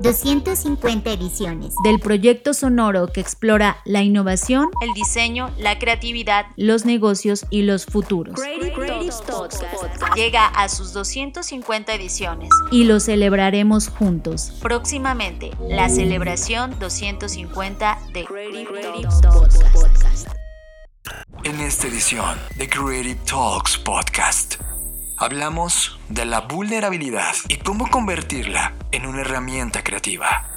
250 ediciones. Del proyecto sonoro que explora la innovación, el diseño, la creatividad, los negocios y los futuros. Llega a sus 250 ediciones. Y lo celebraremos juntos. Próximamente, la celebración 250 de Creative Talks Podcast. En esta edición de Creative Talks Podcast hablamos de la vulnerabilidad y cómo convertirla en una herramienta creativa.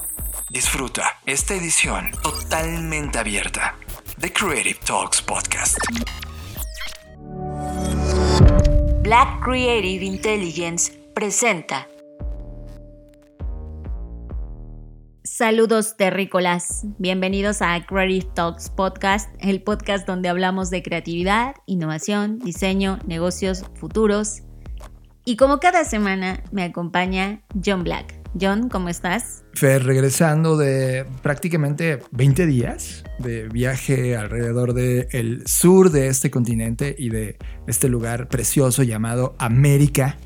Disfruta esta edición totalmente abierta de Creative Talks Podcast. Black Creative Intelligence presenta. Saludos terrícolas, bienvenidos a Creative Talks Podcast, el podcast donde hablamos de creatividad, innovación, diseño, negocios, futuros y como cada semana me acompaña John Black. John, ¿cómo estás? Fer, regresando de prácticamente 20 días de viaje alrededor del sur de este continente y de este lugar precioso llamado América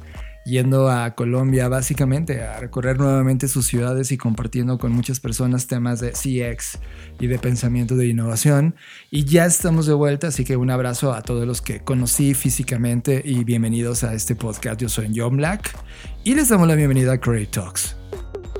yendo a Colombia básicamente a recorrer nuevamente sus ciudades y compartiendo con muchas personas temas de CX y de pensamiento de innovación. Y ya estamos de vuelta, así que un abrazo a todos los que conocí físicamente y bienvenidos a este podcast. Yo soy John Black y les damos la bienvenida a Create Talks.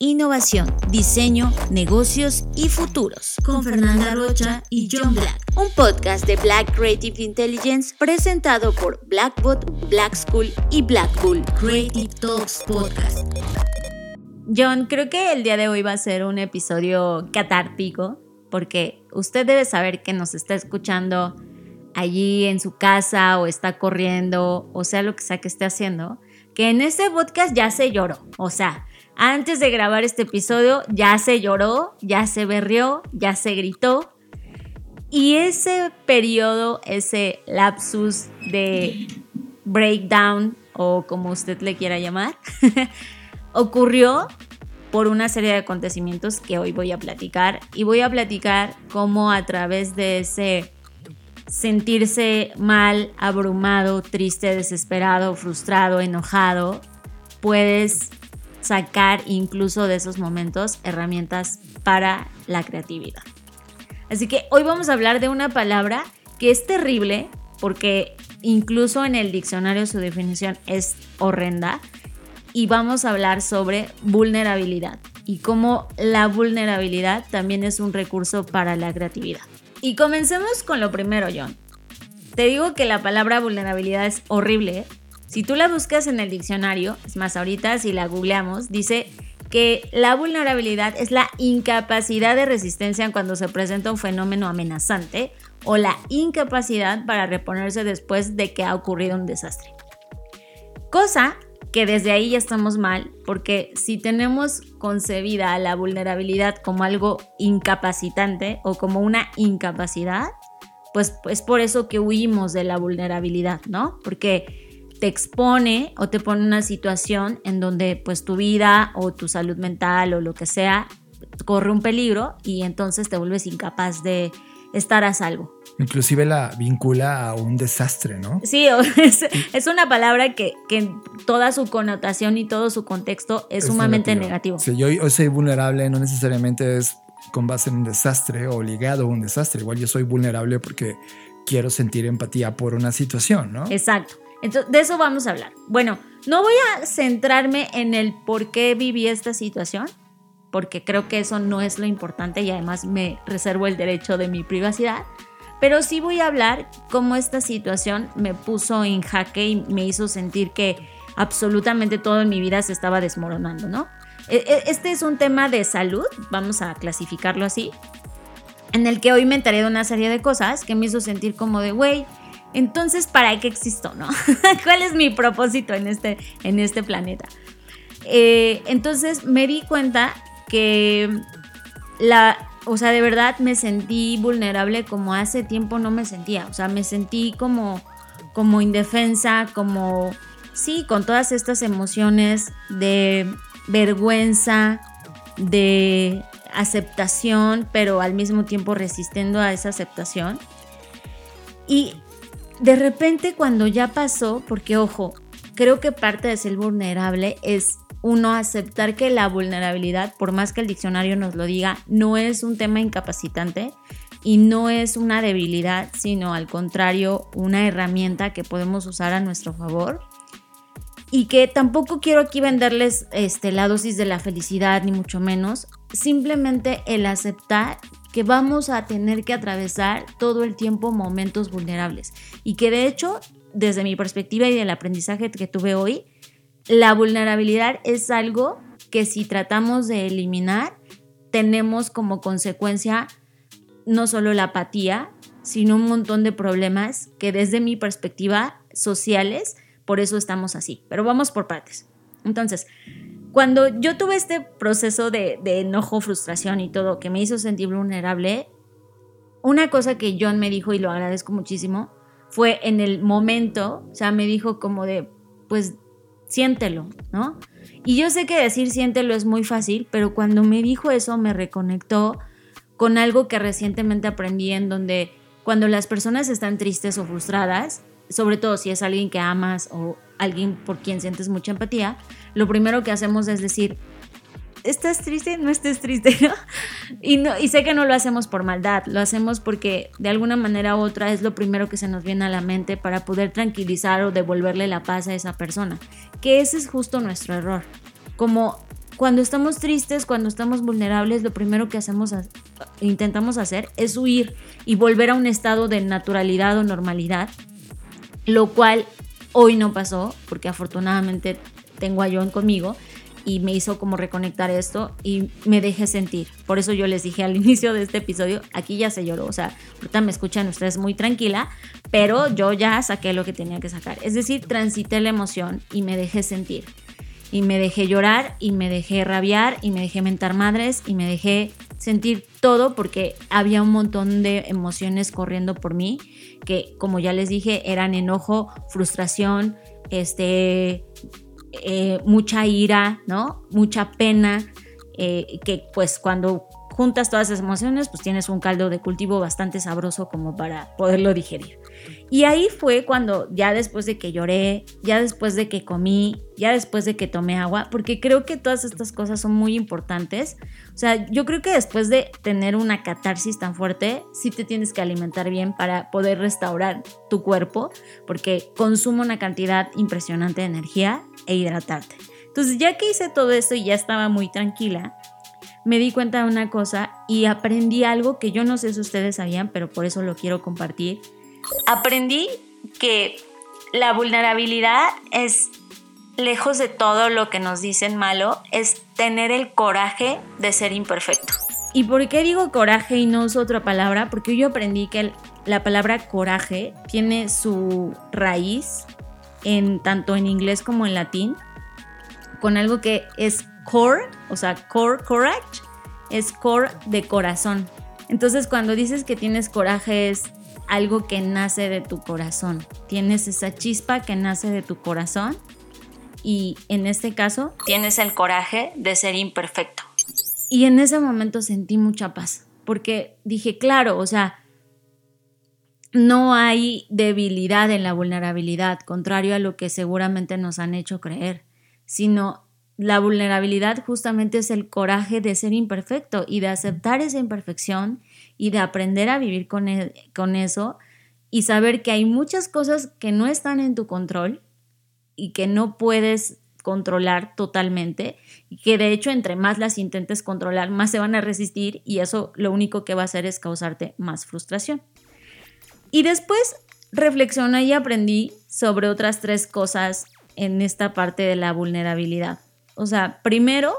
innovación, diseño, negocios y futuros. Con Fernanda Rocha y John Black. Un podcast de Black Creative Intelligence presentado por Blackbot, Black School y Blackpool. Creative Talks Podcast. John, creo que el día de hoy va a ser un episodio catártico porque usted debe saber que nos está escuchando allí en su casa o está corriendo o sea lo que sea que esté haciendo, que en este podcast ya se lloró. O sea, antes de grabar este episodio ya se lloró, ya se berrió, ya se gritó. Y ese periodo, ese lapsus de breakdown o como usted le quiera llamar, ocurrió por una serie de acontecimientos que hoy voy a platicar y voy a platicar cómo a través de ese sentirse mal, abrumado, triste, desesperado, frustrado, enojado, puedes sacar incluso de esos momentos herramientas para la creatividad. Así que hoy vamos a hablar de una palabra que es terrible porque incluso en el diccionario su definición es horrenda y vamos a hablar sobre vulnerabilidad y cómo la vulnerabilidad también es un recurso para la creatividad. Y comencemos con lo primero, John. Te digo que la palabra vulnerabilidad es horrible. Si tú la buscas en el diccionario, es más, ahorita si la googleamos, dice que la vulnerabilidad es la incapacidad de resistencia cuando se presenta un fenómeno amenazante o la incapacidad para reponerse después de que ha ocurrido un desastre. Cosa que desde ahí ya estamos mal, porque si tenemos concebida la vulnerabilidad como algo incapacitante o como una incapacidad, pues es por eso que huimos de la vulnerabilidad, ¿no? Porque te expone o te pone en una situación en donde pues tu vida o tu salud mental o lo que sea corre un peligro y entonces te vuelves incapaz de estar a salvo. Inclusive la vincula a un desastre, ¿no? Sí, es, una palabra que, que, toda su connotación y todo su contexto es, sumamente negativo. Sí, yo, yo soy vulnerable, no necesariamente es con base en un desastre o ligado a un desastre. Igual yo soy vulnerable porque quiero sentir empatía por una situación, ¿no? Exacto. Entonces, de eso vamos a hablar. Bueno, no voy a centrarme en el por qué viví esta situación, porque creo que eso no es lo importante y además me reservo el derecho de mi privacidad pero sí voy a hablar cómo esta situación me puso en jaque y me hizo sentir que absolutamente todo en mi vida se estaba desmoronando, ¿no? E, e, este es un tema de salud, vamos a clasificarlo así, en el que hoy me enteré de una serie de cosas que me hizo sentir como de, güey, entonces, ¿para qué existo, no? ¿Cuál es mi propósito en este, en este planeta? Eh, entonces me di cuenta que la, o sea, de verdad me sentí vulnerable como hace tiempo no me sentía. O sea, me sentí como, como indefensa, como sí, con todas estas emociones de vergüenza, de aceptación, pero al mismo tiempo resistiendo a esa aceptación. Y de repente cuando ya pasó, porque ojo, creo que parte de ser vulnerable es uno aceptar que la vulnerabilidad, por más que el diccionario nos lo diga, no es un tema incapacitante y no es una debilidad, sino al contrario, una herramienta que podemos usar a nuestro favor. Y que tampoco quiero aquí venderles este, la dosis de la felicidad, ni mucho menos. Simplemente el aceptar que vamos a tener que atravesar todo el tiempo momentos vulnerables. Y que de hecho, desde mi perspectiva y del aprendizaje que tuve hoy, la vulnerabilidad es algo que si tratamos de eliminar, tenemos como consecuencia no solo la apatía, sino un montón de problemas que desde mi perspectiva sociales, por eso estamos así. Pero vamos por partes. Entonces, cuando yo tuve este proceso de, enojo, frustración y todo que me hizo sentir vulnerable, una cosa que John me dijo y lo agradezco muchísimo fue en el momento, o sea, me dijo como de, pues siéntelo, ¿no? Y yo sé que decir siéntelo es muy fácil, pero cuando me dijo eso me reconectó con algo que recientemente aprendí en donde cuando las personas están tristes o frustradas, sobre todo si es alguien que amas o alguien por quien sientes mucha empatía, lo primero que hacemos es decir, ¿estás triste? No estés triste. Y, no, y sé que no lo hacemos por maldad, lo hacemos porque de alguna manera u otra es lo primero que se nos viene a la mente para poder tranquilizar o devolverle la paz a esa persona, que ese es justo nuestro error. Como cuando estamos tristes, cuando estamos vulnerables, lo primero que hacemos, intentamos hacer es huir y volver a un estado de naturalidad o normalidad, lo cual hoy no pasó, porque afortunadamente tengo a John conmigo y me hizo como reconectar esto y me dejé sentir. Por eso yo les dije al inicio de este episodio, aquí ya se lloró, o sea, ahorita me escuchan ustedes muy tranquila, pero yo ya saqué lo que tenía que sacar. Es decir, transité la emoción y me dejé sentir. Y me dejé llorar y me dejé rabiar y me dejé mentar madres y me dejé sentir todo porque había un montón de emociones corriendo por mí que como ya les dije eran enojo, frustración, este eh, mucha ira, ¿no? Mucha pena, eh, que pues cuando juntas todas esas emociones, pues tienes un caldo de cultivo bastante sabroso como para poderlo digerir. Y ahí fue cuando ya después de que lloré, ya después de que comí, ya después de que tomé agua, porque creo que todas estas cosas son muy importantes. O sea, yo creo que después de tener una catarsis tan fuerte, sí te tienes que alimentar bien para poder restaurar tu cuerpo, porque consume una cantidad impresionante de energía e hidratarte. Entonces, ya que hice todo esto y ya estaba muy tranquila, me di cuenta de una cosa y aprendí algo que yo no sé si ustedes sabían, pero por eso lo quiero compartir aprendí que la vulnerabilidad es, lejos de todo lo que nos dicen malo, es tener el coraje de ser imperfecto. ¿Y por qué digo coraje y no uso otra palabra? Porque yo aprendí que la palabra coraje tiene su raíz en tanto en inglés como en latín con algo que es core, o sea, core courage, es core de corazón. Entonces, cuando dices que tienes coraje es algo que nace de tu corazón. Tienes esa chispa que nace de tu corazón y en este caso tienes el coraje de ser imperfecto. Y en ese momento sentí mucha paz porque dije, claro, o sea, no hay debilidad en la vulnerabilidad, contrario a lo que seguramente nos han hecho creer, sino la vulnerabilidad justamente es el coraje de ser imperfecto y de aceptar esa imperfección y de aprender a vivir con, e, con eso y saber que hay muchas cosas que no están en tu control y que no puedes controlar totalmente y que de hecho entre más las intentes controlar más se van a resistir y eso lo único que va a hacer es causarte más frustración. Y después reflexioné y aprendí sobre otras tres cosas en esta parte de la vulnerabilidad. O sea, primero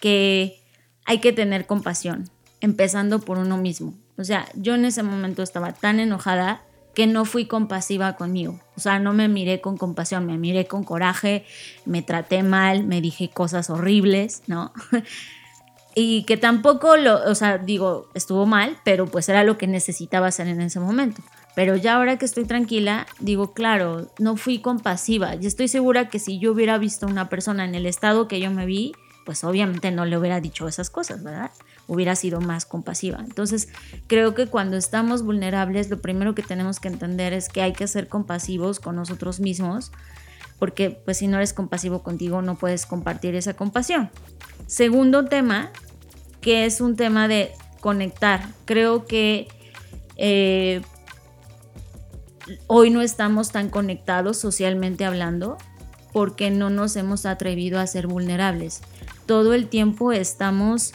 que hay que tener compasión empezando por uno mismo. O sea, yo en ese momento estaba tan enojada que no fui compasiva conmigo. O sea, no me miré con compasión, me miré con coraje, me traté mal, me dije cosas horribles, ¿no? y que tampoco lo, o sea, digo, estuvo mal, pero pues era lo que necesitaba hacer en ese momento. Pero ya ahora que estoy tranquila, digo, claro, no fui compasiva. Y estoy segura que si yo hubiera visto a una persona en el estado que yo me vi, pues obviamente no le hubiera dicho esas cosas, ¿verdad? Hubiera sido más compasiva. Entonces, creo que cuando estamos vulnerables, lo primero que tenemos que entender es que hay que ser compasivos con nosotros mismos, porque pues si no eres compasivo contigo, no puedes compartir esa compasión. Segundo tema, que es un tema de conectar. Creo que eh, hoy no estamos tan conectados socialmente hablando porque no nos hemos atrevido a ser vulnerables. Todo el tiempo estamos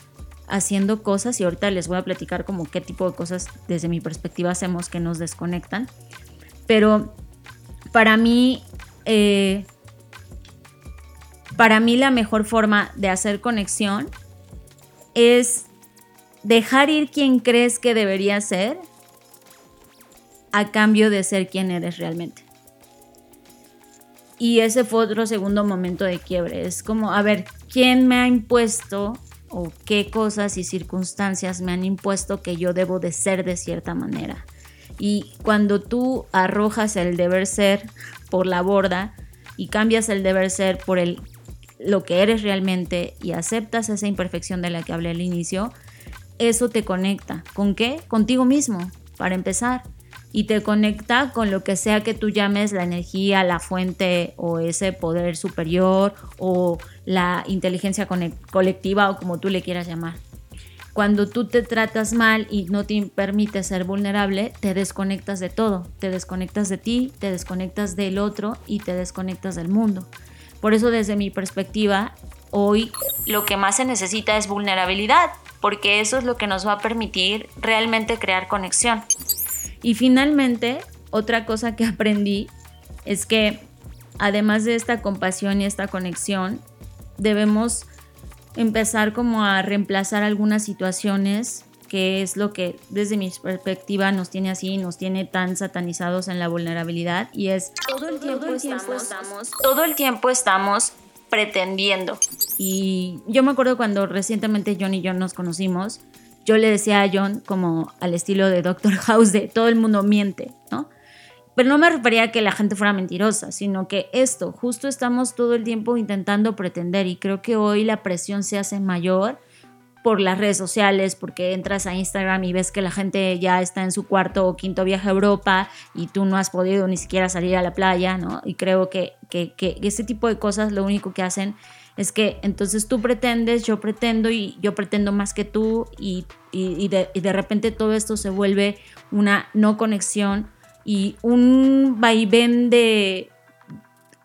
haciendo cosas y ahorita les voy a platicar como qué tipo de cosas desde mi perspectiva hacemos que nos desconectan. Pero para mí, eh, para mí la mejor forma de hacer conexión es dejar ir quien crees que debería ser a cambio de ser quien eres realmente. Y ese fue otro segundo momento de quiebre. Es como, a ver, ¿quién me ha impuesto o qué cosas y circunstancias me han impuesto que yo debo de ser de cierta manera? Y cuando tú arrojas el deber ser por la borda y cambias el deber ser por el lo que eres realmente y aceptas esa imperfección de la que hablé al inicio, eso te conecta. ¿Con qué? Contigo mismo, para empezar y te conecta con lo que sea que tú llames la energía, la fuente o ese poder superior o la inteligencia colectiva o como tú le quieras llamar. Cuando tú te tratas mal y no te permite ser vulnerable, te desconectas de todo. Te desconectas de ti, te desconectas del otro y te desconectas del mundo. Por eso desde mi perspectiva, hoy lo que más se necesita es vulnerabilidad, porque eso es lo que nos va a permitir realmente crear conexión. Y finalmente, otra cosa que aprendí es que además de esta compasión y esta conexión, debemos empezar como a reemplazar algunas situaciones que es lo que desde mi perspectiva nos tiene así, nos tiene tan satanizados en la vulnerabilidad y es todo el tiempo, estamos, todo el tiempo estamos pretendiendo. Y yo me acuerdo cuando recientemente John y yo nos conocimos, yo le decía a John como al estilo de Doctor House de todo el mundo miente, ¿no? Pero no me refería a que la gente fuera mentirosa, sino que esto, justo estamos todo el tiempo intentando pretender y creo que hoy la presión se hace mayor por las redes sociales, porque entras a Instagram y ves que la gente ya está en su cuarto o quinto viaje a Europa y tú no has podido ni siquiera salir a la playa, ¿no? Y creo que, que, que ese tipo de cosas lo único que hacen es que entonces tú pretendes, yo pretendo y yo pretendo más que tú y, de, de, repente todo esto se vuelve una no conexión y un vaivén de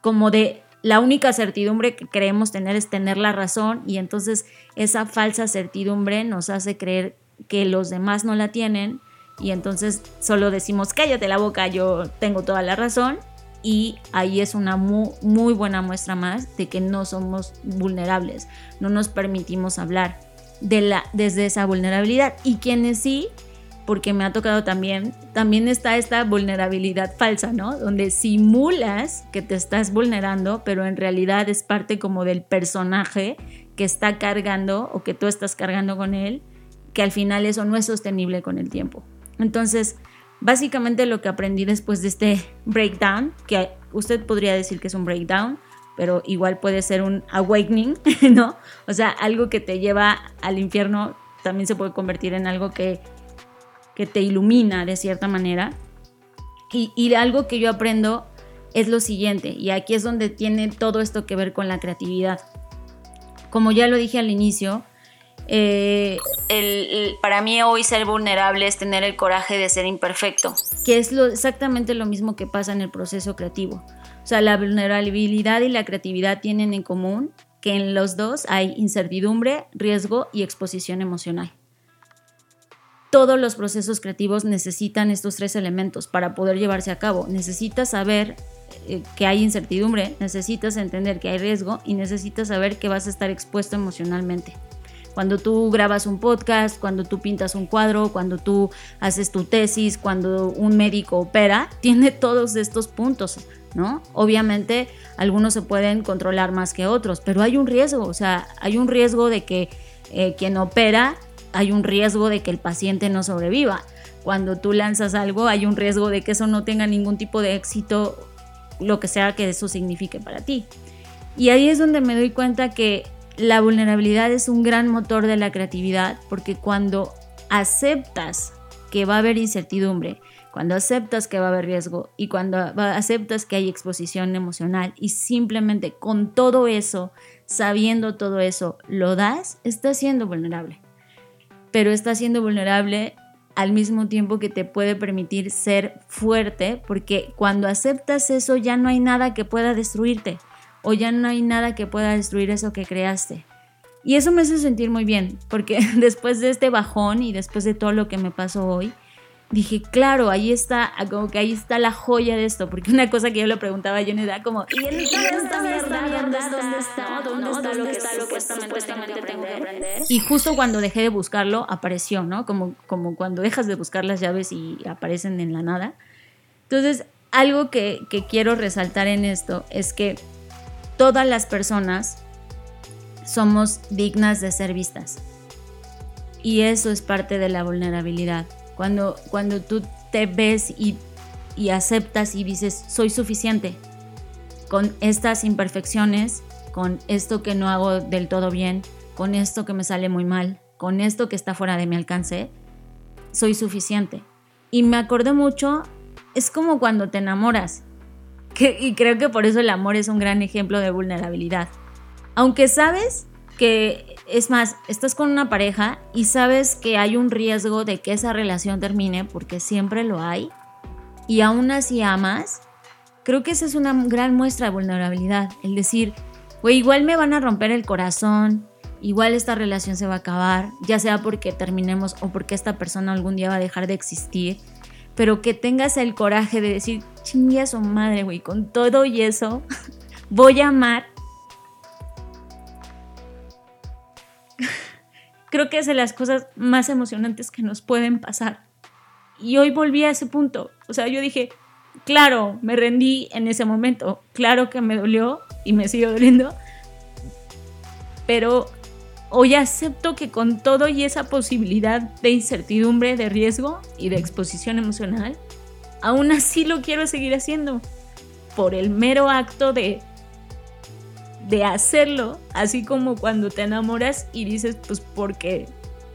como de la única certidumbre que creemos tener es tener la razón y entonces esa falsa certidumbre nos hace creer que los demás no la tienen y entonces solo decimos cállate la boca, yo tengo toda la razón y ahí es una muy, buena muestra más de que no somos vulnerables, no nos permitimos hablar de la, desde esa vulnerabilidad y quienes sí, porque me ha tocado también, también está esta vulnerabilidad falsa, ¿no? Donde simulas que te estás vulnerando, pero en realidad es parte como del personaje que está cargando o que tú estás cargando con él, que al final eso no es sostenible con el tiempo. Entonces, Básicamente lo que aprendí después de este breakdown, que usted podría decir que es un breakdown, pero igual puede ser un awakening, ¿no? O sea, algo que te lleva al infierno también se puede convertir en algo que, que te ilumina de cierta manera. Y, y algo que yo aprendo es lo siguiente, y aquí es donde tiene todo esto que ver con la creatividad. Como ya lo dije al inicio, eh, para mí hoy ser vulnerable es tener el coraje de ser imperfecto, que es lo, exactamente lo mismo que pasa en el proceso creativo. O sea, la vulnerabilidad y la creatividad tienen en común que en los dos hay incertidumbre, riesgo y exposición emocional. Todos los procesos creativos necesitan estos tres elementos para poder llevarse a cabo. Necesitas saber eh, que hay incertidumbre, necesitas entender que hay riesgo y necesitas saber que vas a estar expuesto emocionalmente. Cuando tú grabas un podcast, cuando tú pintas un cuadro, cuando tú haces tu tesis, cuando un médico opera, tiene todos estos puntos, ¿no? Obviamente algunos se pueden controlar más que otros, pero hay un riesgo, o sea, hay un riesgo de que eh, quien opera, hay un riesgo de que el paciente no sobreviva cuando tú lanzas algo hay un riesgo de que eso no tenga ningún tipo de éxito, lo que sea que eso signifique para ti. Y ahí es donde me doy cuenta que la vulnerabilidad es un gran motor de la creatividad, porque cuando aceptas que va a haber incertidumbre, cuando aceptas que va a haber riesgo y cuando aceptas que hay exposición emocional y simplemente con todo eso, sabiendo todo eso, lo das, estás siendo vulnerable. Pero estás siendo vulnerable al mismo tiempo que te puede permitir ser fuerte, porque cuando aceptas eso ya no hay nada que pueda destruirte o ya no hay nada que pueda destruir eso que creaste. Y eso me hace sentir muy bien, porque después de este bajón y después de todo lo que me pasó hoy, dije, claro, ahí está, como que ahí está la joya de esto, porque una cosa que yo le preguntaba a Jenny era como, ¿y en esta mierda, dónde está? ¿Dónde está lo que supuestamente tengo que aprender? Y justo cuando dejé de buscarlo, apareció, ¿no? Como, como cuando dejas de buscar las llaves y aparecen en la nada. Entonces, algo que, que quiero resaltar en esto es que todas las personas somos dignas de ser vistas. Y eso es parte de la vulnerabilidad. Cuando, cuando tú te ves y, y aceptas y dices, soy suficiente con estas imperfecciones, con esto que no hago del todo bien, con esto que me sale muy mal, con esto que está fuera de mi alcance, soy suficiente. Y me acordé mucho, es como cuando te enamoras y creo que por eso el amor es un gran ejemplo de vulnerabilidad. Aunque sabes que, es más, estás con una pareja y sabes que hay un riesgo de que esa relación termine, porque siempre lo hay, y aún así amas, creo que esa es una gran muestra de vulnerabilidad. El decir, güey, igual me van a romper el corazón, igual esta relación se va a acabar, ya sea porque terminemos o porque esta persona algún día va a dejar de existir pero que tengas el coraje de decir, chingue a su madre, güey, con todo y eso, voy a amar. Creo que es de las cosas más emocionantes que nos pueden pasar. Y hoy volví a ese punto. O sea, yo dije, claro, me rendí en ese momento. Claro que me dolió y me sigue doliendo. Pero Hoy acepto que con todo y esa posibilidad de incertidumbre, de riesgo y de exposición emocional, aún así lo quiero seguir haciendo. Por el mero acto de, de hacerlo, así como cuando te enamoras y dices, pues porque,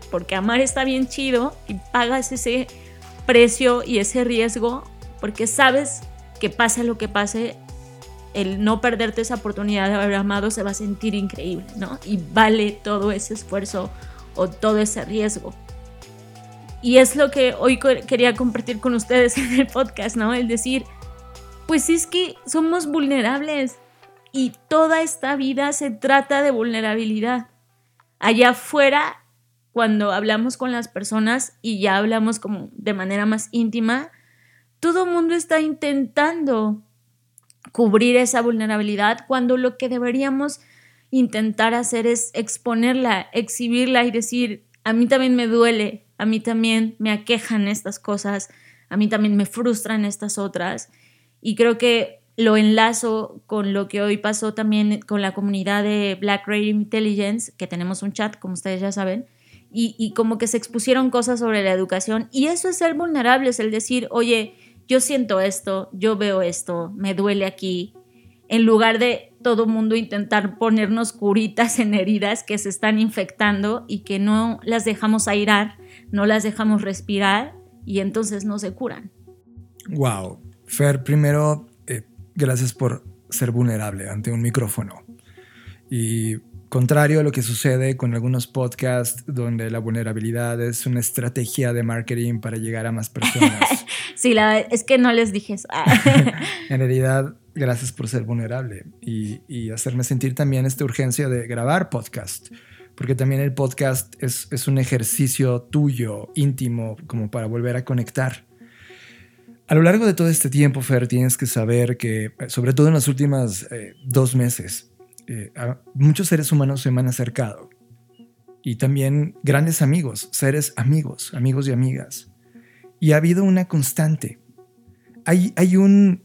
porque amar está bien chido y pagas ese precio y ese riesgo, porque sabes que pase lo que pase, el no perderte esa oportunidad de haber amado se va a sentir increíble, ¿no? Y vale todo ese esfuerzo o todo ese riesgo. Y es lo que hoy quería compartir con ustedes en el podcast, ¿no? El decir, pues es que somos vulnerables y toda esta vida se trata de vulnerabilidad. Allá afuera, cuando hablamos con las personas y ya hablamos como de manera más íntima, todo mundo está intentando cubrir esa vulnerabilidad cuando lo que deberíamos intentar hacer es exponerla, exhibirla y decir, a mí también me duele, a mí también me aquejan estas cosas, a mí también me frustran estas otras. Y creo que lo enlazo con lo que hoy pasó también con la comunidad de Black Radio Intelligence, que tenemos un chat, como ustedes ya saben, y, y como que se expusieron cosas sobre la educación. Y eso es ser vulnerable, es el decir, oye, yo siento esto, yo veo esto, me duele aquí, en lugar de todo mundo intentar ponernos curitas en heridas que se están infectando y que no las dejamos airar, no las dejamos respirar y entonces no se curan. Wow. Fer, primero, eh, gracias por ser vulnerable ante un micrófono. Y Contrario a lo que sucede con algunos podcasts donde la vulnerabilidad es una estrategia de marketing para llegar a más personas. sí, la, es que no les dije eso. en realidad, gracias por ser vulnerable y, y, hacerme sentir también esta urgencia de grabar podcast, porque también el podcast es, es un ejercicio tuyo, íntimo, como para volver a conectar. A lo largo de todo este tiempo, Fer, tienes que saber que, sobre todo en los últimos eh, dos meses, eh, muchos seres humanos se me han acercado y también grandes amigos, seres amigos, amigos y amigas. Y ha habido una constante. Hay, hay, un,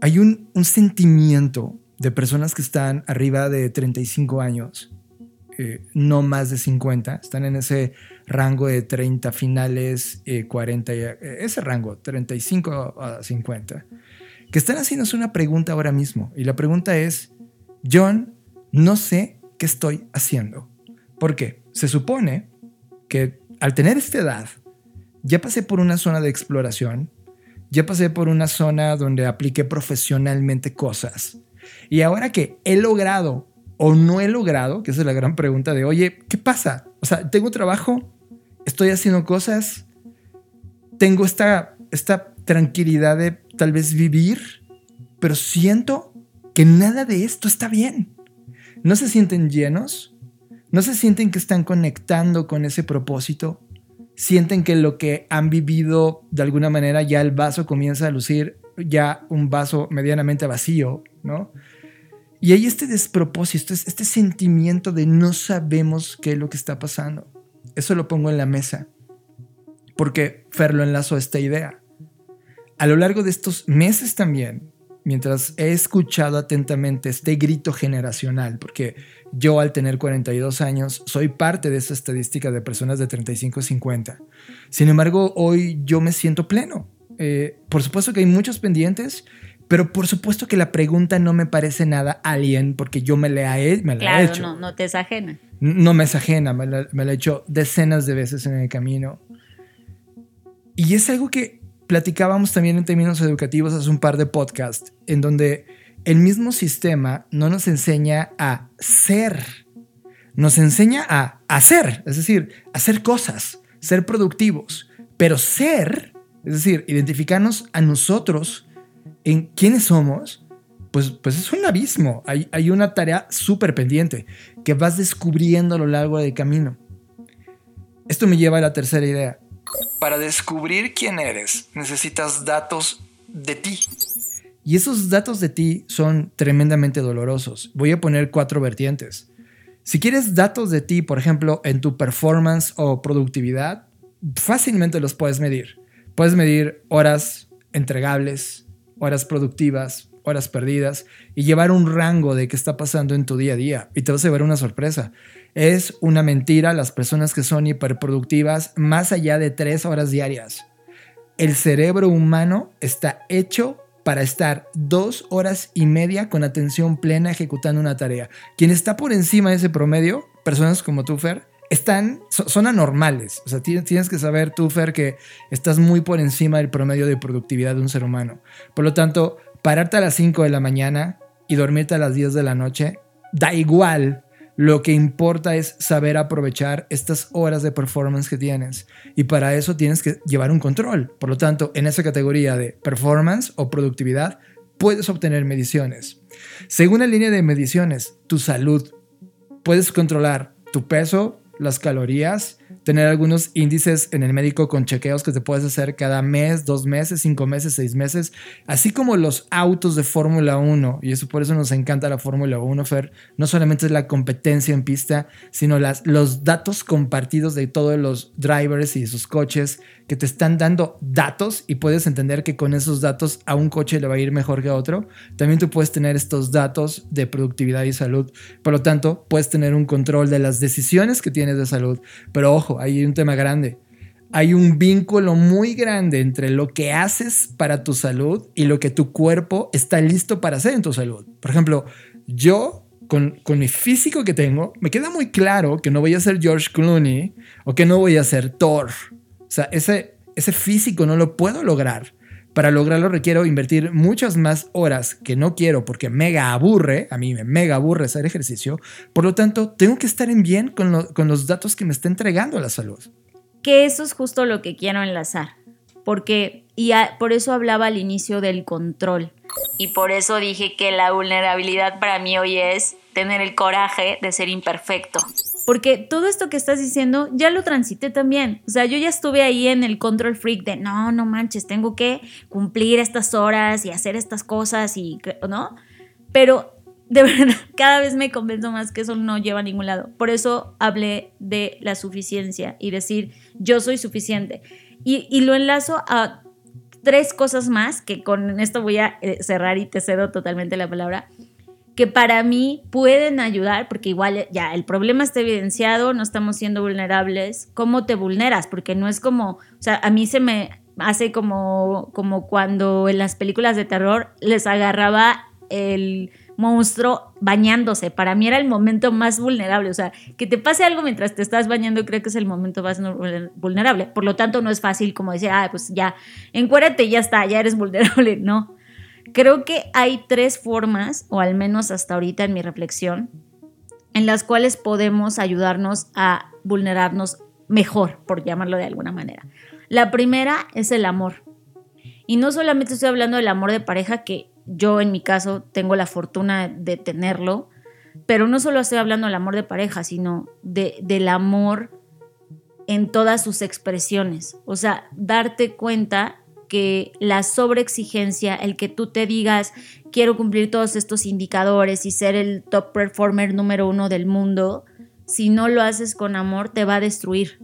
hay un, sentimiento de personas que están arriba de 35 años eh, no más de 50, están en ese rango de 30 finales, 40, eh, ese rango, 35 a 50, que están haciéndose una pregunta ahora mismo. Y la pregunta es, John, no sé qué estoy haciendo. ¿Por qué? Se supone que al tener esta edad, ya pasé por una zona de exploración, ya pasé por una zona donde apliqué profesionalmente cosas. Y ahora que he logrado o no he logrado, que es la gran pregunta de, oye, ¿qué pasa? O sea, tengo trabajo, estoy haciendo cosas, tengo esta, esta tranquilidad de tal vez vivir, pero siento que nada de esto está bien. No se sienten llenos, no se sienten que están conectando con ese propósito, sienten que lo que han vivido de alguna manera ya el vaso comienza a lucir ya un vaso medianamente vacío, ¿no? Y hay este despropósito, este sentimiento de no sabemos qué es lo que está pasando. Eso lo pongo en la mesa, porque Fer lo enlazo a esta idea. A lo largo de estos meses también, mientras he escuchado atentamente este grito generacional, porque yo al tener 42 años soy parte de esa estadística de personas de 35 50. Sin embargo, hoy yo me siento pleno. Eh, por supuesto que hay muchos pendientes, pero por supuesto que la pregunta no me parece nada alien porque yo me la he, me la hecho. No, no te es ajena. No me es ajena, me la, me la he hecho decenas de veces en el camino. Y es algo que platicábamos también en términos educativos hace un par de podcasts, en donde el mismo sistema no nos enseña a ser, nos enseña a hacer, es decir, hacer cosas, ser productivos, pero ser, es decir, identificarnos a nosotros en quiénes somos, pues, pues es un abismo, hay, hay una tarea súper pendiente que vas descubriendo a lo largo del camino. Esto me lleva a la tercera idea para descubrir quién eres, necesitas datos de ti. Y esos datos de ti son tremendamente dolorosos. Voy a poner cuatro vertientes. Si quieres datos de ti, por ejemplo, en tu performance o productividad, fácilmente los puedes medir. Puedes medir horas entregables, horas productivas, horas perdidas y llevar un rango de qué está pasando en tu día a día. Y te vas a ver una sorpresa. Es una mentira las personas que son hiperproductivas más allá de tres horas diarias. El cerebro humano está hecho para estar dos horas y media con atención plena ejecutando una tarea. Quien está por encima de ese promedio, personas como tú, están, son anormales. O sea, tienes que saber tú, que estás muy por encima del promedio de productividad de un ser humano. Por lo tanto, pararte a las 5 de la mañana y dormirte a las 10 de la noche, da igual. Lo que importa es saber aprovechar estas horas de performance que tienes. Y para eso tienes que llevar un control. Por lo tanto, en esa categoría de performance o productividad, puedes obtener mediciones. Según la línea de mediciones, tu salud, puedes controlar tu peso, las calorías, tener algunos índices en el médico con chequeos que te puedes hacer cada mes, dos meses, cinco meses, seis meses, así como los autos de Fórmula 1, y eso por eso nos encanta la Fórmula 1, Fer, no solamente es la competencia en pista, sino las, los datos compartidos de todos los drivers y sus coches que te están dando datos y puedes entender que con esos datos a un coche le va a ir mejor que a otro. También tú puedes tener estos datos de productividad y salud. Por lo tanto, puedes tener un control de las decisiones que tienes de salud. Pero ojo, hay un tema grande. Hay un vínculo muy grande entre lo que haces para tu salud y lo que tu cuerpo está listo para hacer en tu salud. Por ejemplo, yo con, con, mi físico que tengo, me queda muy claro que no voy a ser George Clooney o que no voy a ser Thor. O sea, ese, ese físico no lo puedo lograr. Para lograrlo requiero invertir muchas más horas que no quiero porque mega aburre, a mí me mega aburre hacer ejercicio. Por lo tanto, tengo que estar en bien con, con los datos que me está entregando la salud. Que eso es justo lo que quiero enlazar. Porque, y por eso hablaba al inicio del control. Y por eso dije que la vulnerabilidad para mí hoy es tener el coraje de ser imperfecto. Porque todo esto que estás diciendo ya lo transité también. O sea, yo ya estuve ahí en el control freak de no, no manches, tengo que cumplir estas horas y hacer estas cosas y, ¿no? Pero de verdad, cada vez me convenzo más que eso no lleva a ningún lado. Por eso hablé de la suficiencia y decir, yo soy suficiente. Y, y lo enlazo a tres cosas más, que con esto voy a eh, cerrar y te cedo totalmente la palabra que para mí pueden ayudar, porque igual ya el problema está evidenciado, no estamos siendo vulnerables. ¿Cómo te vulneras? Porque no es como, o sea, a mí se me hace como, como cuando en las películas de terror les agarraba el monstruo bañándose. Para mí era el momento más vulnerable. O sea, que te pase algo mientras te estás bañando, creo que es el momento más vulnerable. Por lo tanto, no es fácil como decir, ah, pues ya, encuérdate y ya está, ya eres vulnerable. No. Creo que hay tres formas, o al menos hasta ahorita en mi reflexión, en las cuales podemos ayudarnos a vulnerarnos mejor, por llamarlo de alguna manera. La primera es el amor. Y no solamente estoy hablando del amor de pareja, que yo en mi caso tengo la fortuna de tenerlo, pero no solo estoy hablando del amor de pareja, sino de, del amor en todas sus expresiones. O sea, darte cuenta que la sobreexigencia, el que tú te digas, quiero cumplir todos estos indicadores y ser el top performer número uno del mundo, si no lo haces con amor, te va a destruir.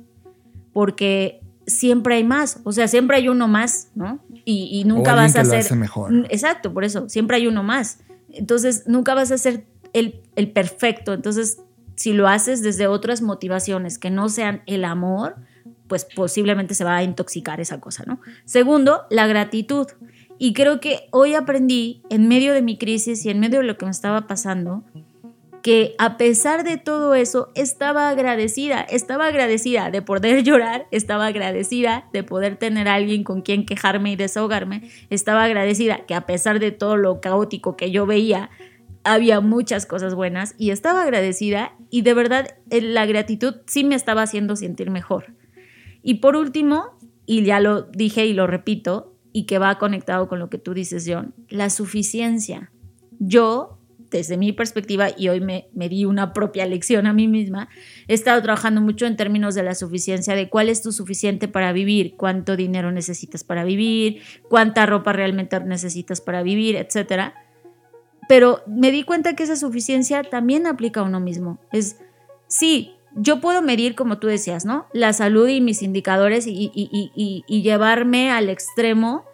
Porque siempre hay más, o sea, siempre hay uno más, ¿no? Y, nunca vas a ser... mejor. Exacto, por eso, siempre hay uno más. Entonces, nunca vas a ser el, el perfecto. Entonces, si lo haces desde otras motivaciones que no sean el amor, pues posiblemente se va a intoxicar esa cosa, ¿no? Segundo, la gratitud. Y creo que hoy aprendí, en medio de mi crisis y en medio de lo que me estaba pasando, que a pesar de todo eso, estaba agradecida, estaba agradecida de poder llorar, estaba agradecida de poder tener a alguien con quien quejarme y desahogarme, estaba agradecida que a pesar de todo lo caótico que yo veía, había muchas cosas buenas y estaba agradecida y de verdad la gratitud sí me estaba haciendo sentir mejor. Y por último, y ya lo dije y lo repito, y que va conectado con lo que tú dices, John, la suficiencia. Yo, desde mi perspectiva, y hoy me, me di una propia lección a mí misma, he estado trabajando mucho en términos de la suficiencia, de cuál es tu suficiente para vivir, cuánto dinero necesitas para vivir, cuánta ropa realmente necesitas para vivir, etc. Pero me di cuenta que esa suficiencia también aplica a uno mismo. Es, sí, yo puedo medir, como tú decías, ¿no? La salud y mis indicadores y, llevarme al extremo,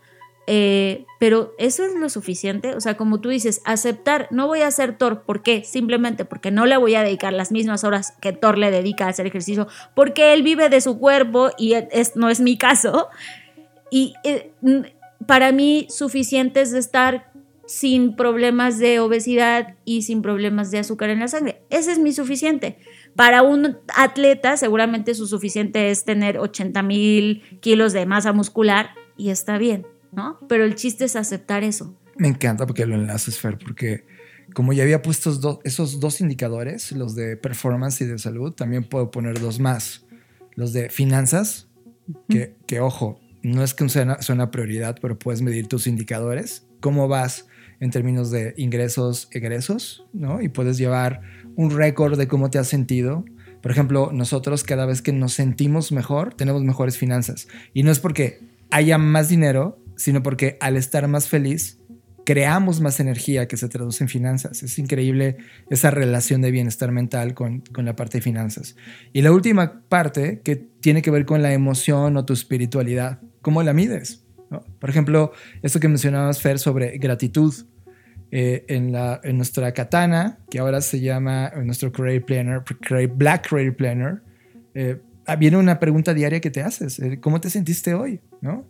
eh, pero eso es lo suficiente. O sea, como tú dices, aceptar, no voy a ser Thor, ¿por qué? Simplemente porque no le voy a dedicar las mismas horas que Thor le dedica a hacer ejercicio, porque él vive de su cuerpo y es, no es mi caso. Y eh, para mí, suficiente es estar sin problemas de obesidad y sin problemas de azúcar en la sangre. Ese es mi suficiente. Para un atleta seguramente su suficiente es tener 80 mil kilos de masa muscular y está bien, ¿no? Pero el chiste es aceptar eso. Me encanta porque lo enlaces, Fer, porque como ya había puesto esos dos indicadores, los de performance y de salud, también puedo poner dos más. Los de finanzas, que, que ojo, no es que sea una prioridad, pero puedes medir tus indicadores, cómo vas en términos de ingresos, egresos, ¿no? Y puedes llevar un récord de cómo te has sentido. Por ejemplo, nosotros cada vez que nos sentimos mejor, tenemos mejores finanzas. Y no es porque haya más dinero, sino porque al estar más feliz, creamos más energía que se traduce en finanzas. Es increíble esa relación de bienestar mental con, con, la parte de finanzas. Y la última parte que tiene que ver con la emoción o tu espiritualidad. ¿Cómo la mides? Por ejemplo, esto que mencionabas, Fer, sobre gratitud. Eh, en, la, en nuestra katana, que ahora se llama nuestro Career Planner, Black Career Planner, eh, viene una pregunta diaria que te haces. Eh, ¿Cómo te sentiste hoy? ¿No?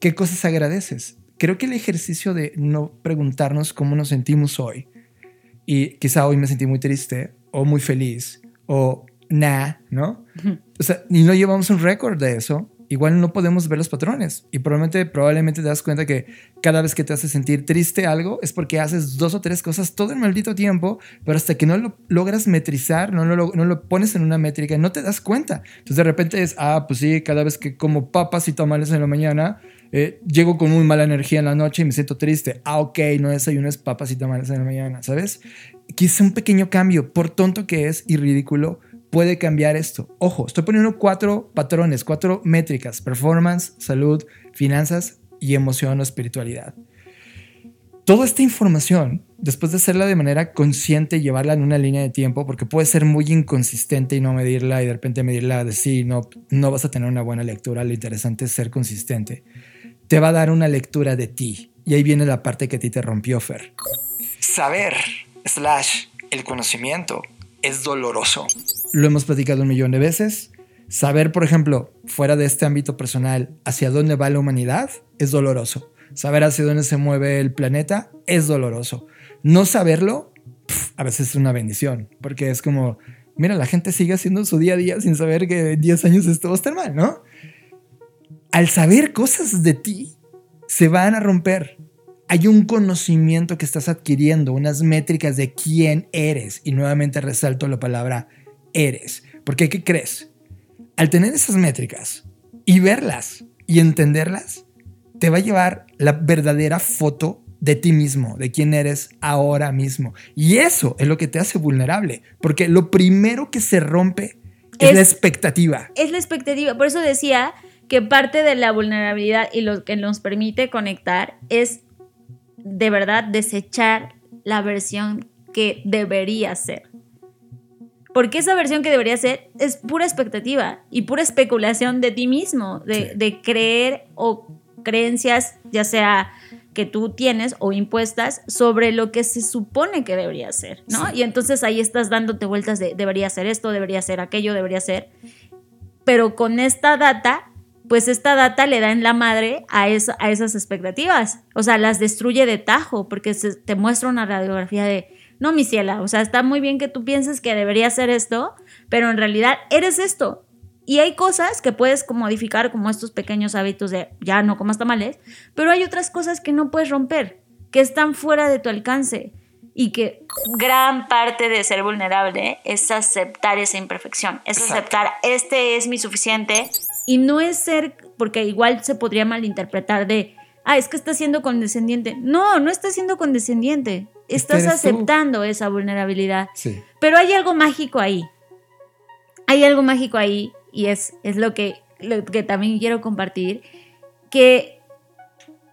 ¿Qué cosas agradeces? Creo que el ejercicio de no preguntarnos cómo nos sentimos hoy, y quizá hoy me sentí muy triste o muy feliz o nah, ¿no? O sea, y no llevamos un récord de eso, igual no podemos ver los patrones y probablemente, probablemente te das cuenta que cada vez que te hace sentir triste algo es porque haces dos o tres cosas todo el maldito tiempo, pero hasta que no lo logras metrizar, no lo, no lo pones en una métrica, no te das cuenta. Entonces de repente es, ah, pues sí, cada vez que como papas y tamales en la mañana, eh, llego con muy mala energía en la noche y me siento triste. Ah, ok, no desayunes papas y tamales en la mañana, ¿sabes? Quise un pequeño cambio, por tonto que es y ridículo, puede cambiar esto. Ojo, estoy poniendo cuatro patrones, cuatro métricas, performance, salud, finanzas y emoción o espiritualidad. Toda esta información, después de hacerla de manera consciente y llevarla en una línea de tiempo, porque puede ser muy inconsistente y no medirla y de repente medirla de sí, no, no vas a tener una buena lectura, lo interesante es ser consistente, te va a dar una lectura de ti. Y ahí viene la parte que a ti te rompió, Fer. Saber slash el conocimiento es doloroso. Lo hemos platicado un millón de veces. Saber, por ejemplo, fuera de este ámbito personal, hacia dónde va la humanidad es doloroso. Saber hacia dónde se mueve el planeta es doloroso. No saberlo, a veces es una bendición, porque es como, mira, la gente sigue haciendo su día a día sin saber que en 10 años esto va mal, ¿no? Al saber cosas de ti, se van a romper. Hay un conocimiento que estás adquiriendo, unas métricas de quién eres. Y nuevamente resalto la palabra eres. Porque, ¿qué crees? Al tener esas métricas y verlas y entenderlas, te va a llevar la verdadera foto de ti mismo, de quién eres ahora mismo. Y eso es lo que te hace vulnerable, porque lo primero que se rompe es, la expectativa. Es la expectativa. Por eso decía que parte de la vulnerabilidad y lo que nos permite conectar es de verdad desechar la versión que debería ser. Porque esa versión que debería ser es pura expectativa y pura especulación de ti mismo, de, de creer o creencias, ya sea que tú tienes o impuestas sobre lo que se supone que debería ser, ¿no? Y entonces ahí estás dándote vueltas de debería ser esto, debería ser aquello, debería ser. Pero con esta data, pues esta data le da en la madre a, a esas expectativas. O sea, las destruye de tajo porque se, te muestra una radiografía de, no, mi ciela, o sea, está muy bien que tú pienses que debería ser esto, pero en realidad eres esto. Y hay cosas que puedes modificar, como estos pequeños hábitos de ya no comas tamales, pero hay otras cosas que no puedes romper, que están fuera de tu alcance y que gran parte de ser vulnerable es aceptar esa imperfección, es aceptar este es mi suficiente y no es ser, porque igual se podría malinterpretar de, ah, es que estás siendo condescendiente. No, no estás siendo condescendiente, estás aceptando esa vulnerabilidad. Sí. Pero hay algo mágico ahí. Hay algo mágico ahí y es, es lo, que, lo que también quiero compartir, que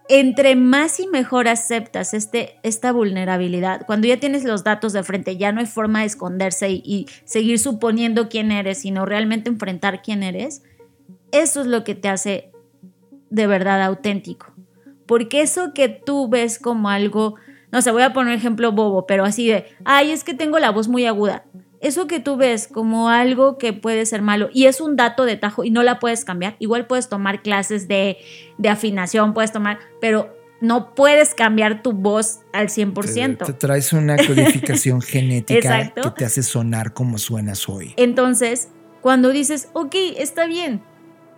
entre más y mejor aceptas este, esta vulnerabilidad, cuando ya tienes los datos de frente, ya no hay forma de esconderse y, y, seguir suponiendo quién eres, sino realmente enfrentar quién eres, eso es lo que te hace de verdad auténtico. Porque eso que tú ves como algo, no sé, voy a poner un ejemplo bobo, pero así de, ay, es que tengo la voz muy aguda eso que tú ves como algo que puede ser malo y es un dato de tajo y no la puedes cambiar, igual puedes tomar clases de, afinación, puedes tomar, pero no puedes cambiar tu voz al 100%. Te, te traes una codificación genética que te hace sonar como suenas hoy. Entonces, cuando dices, ok, está bien,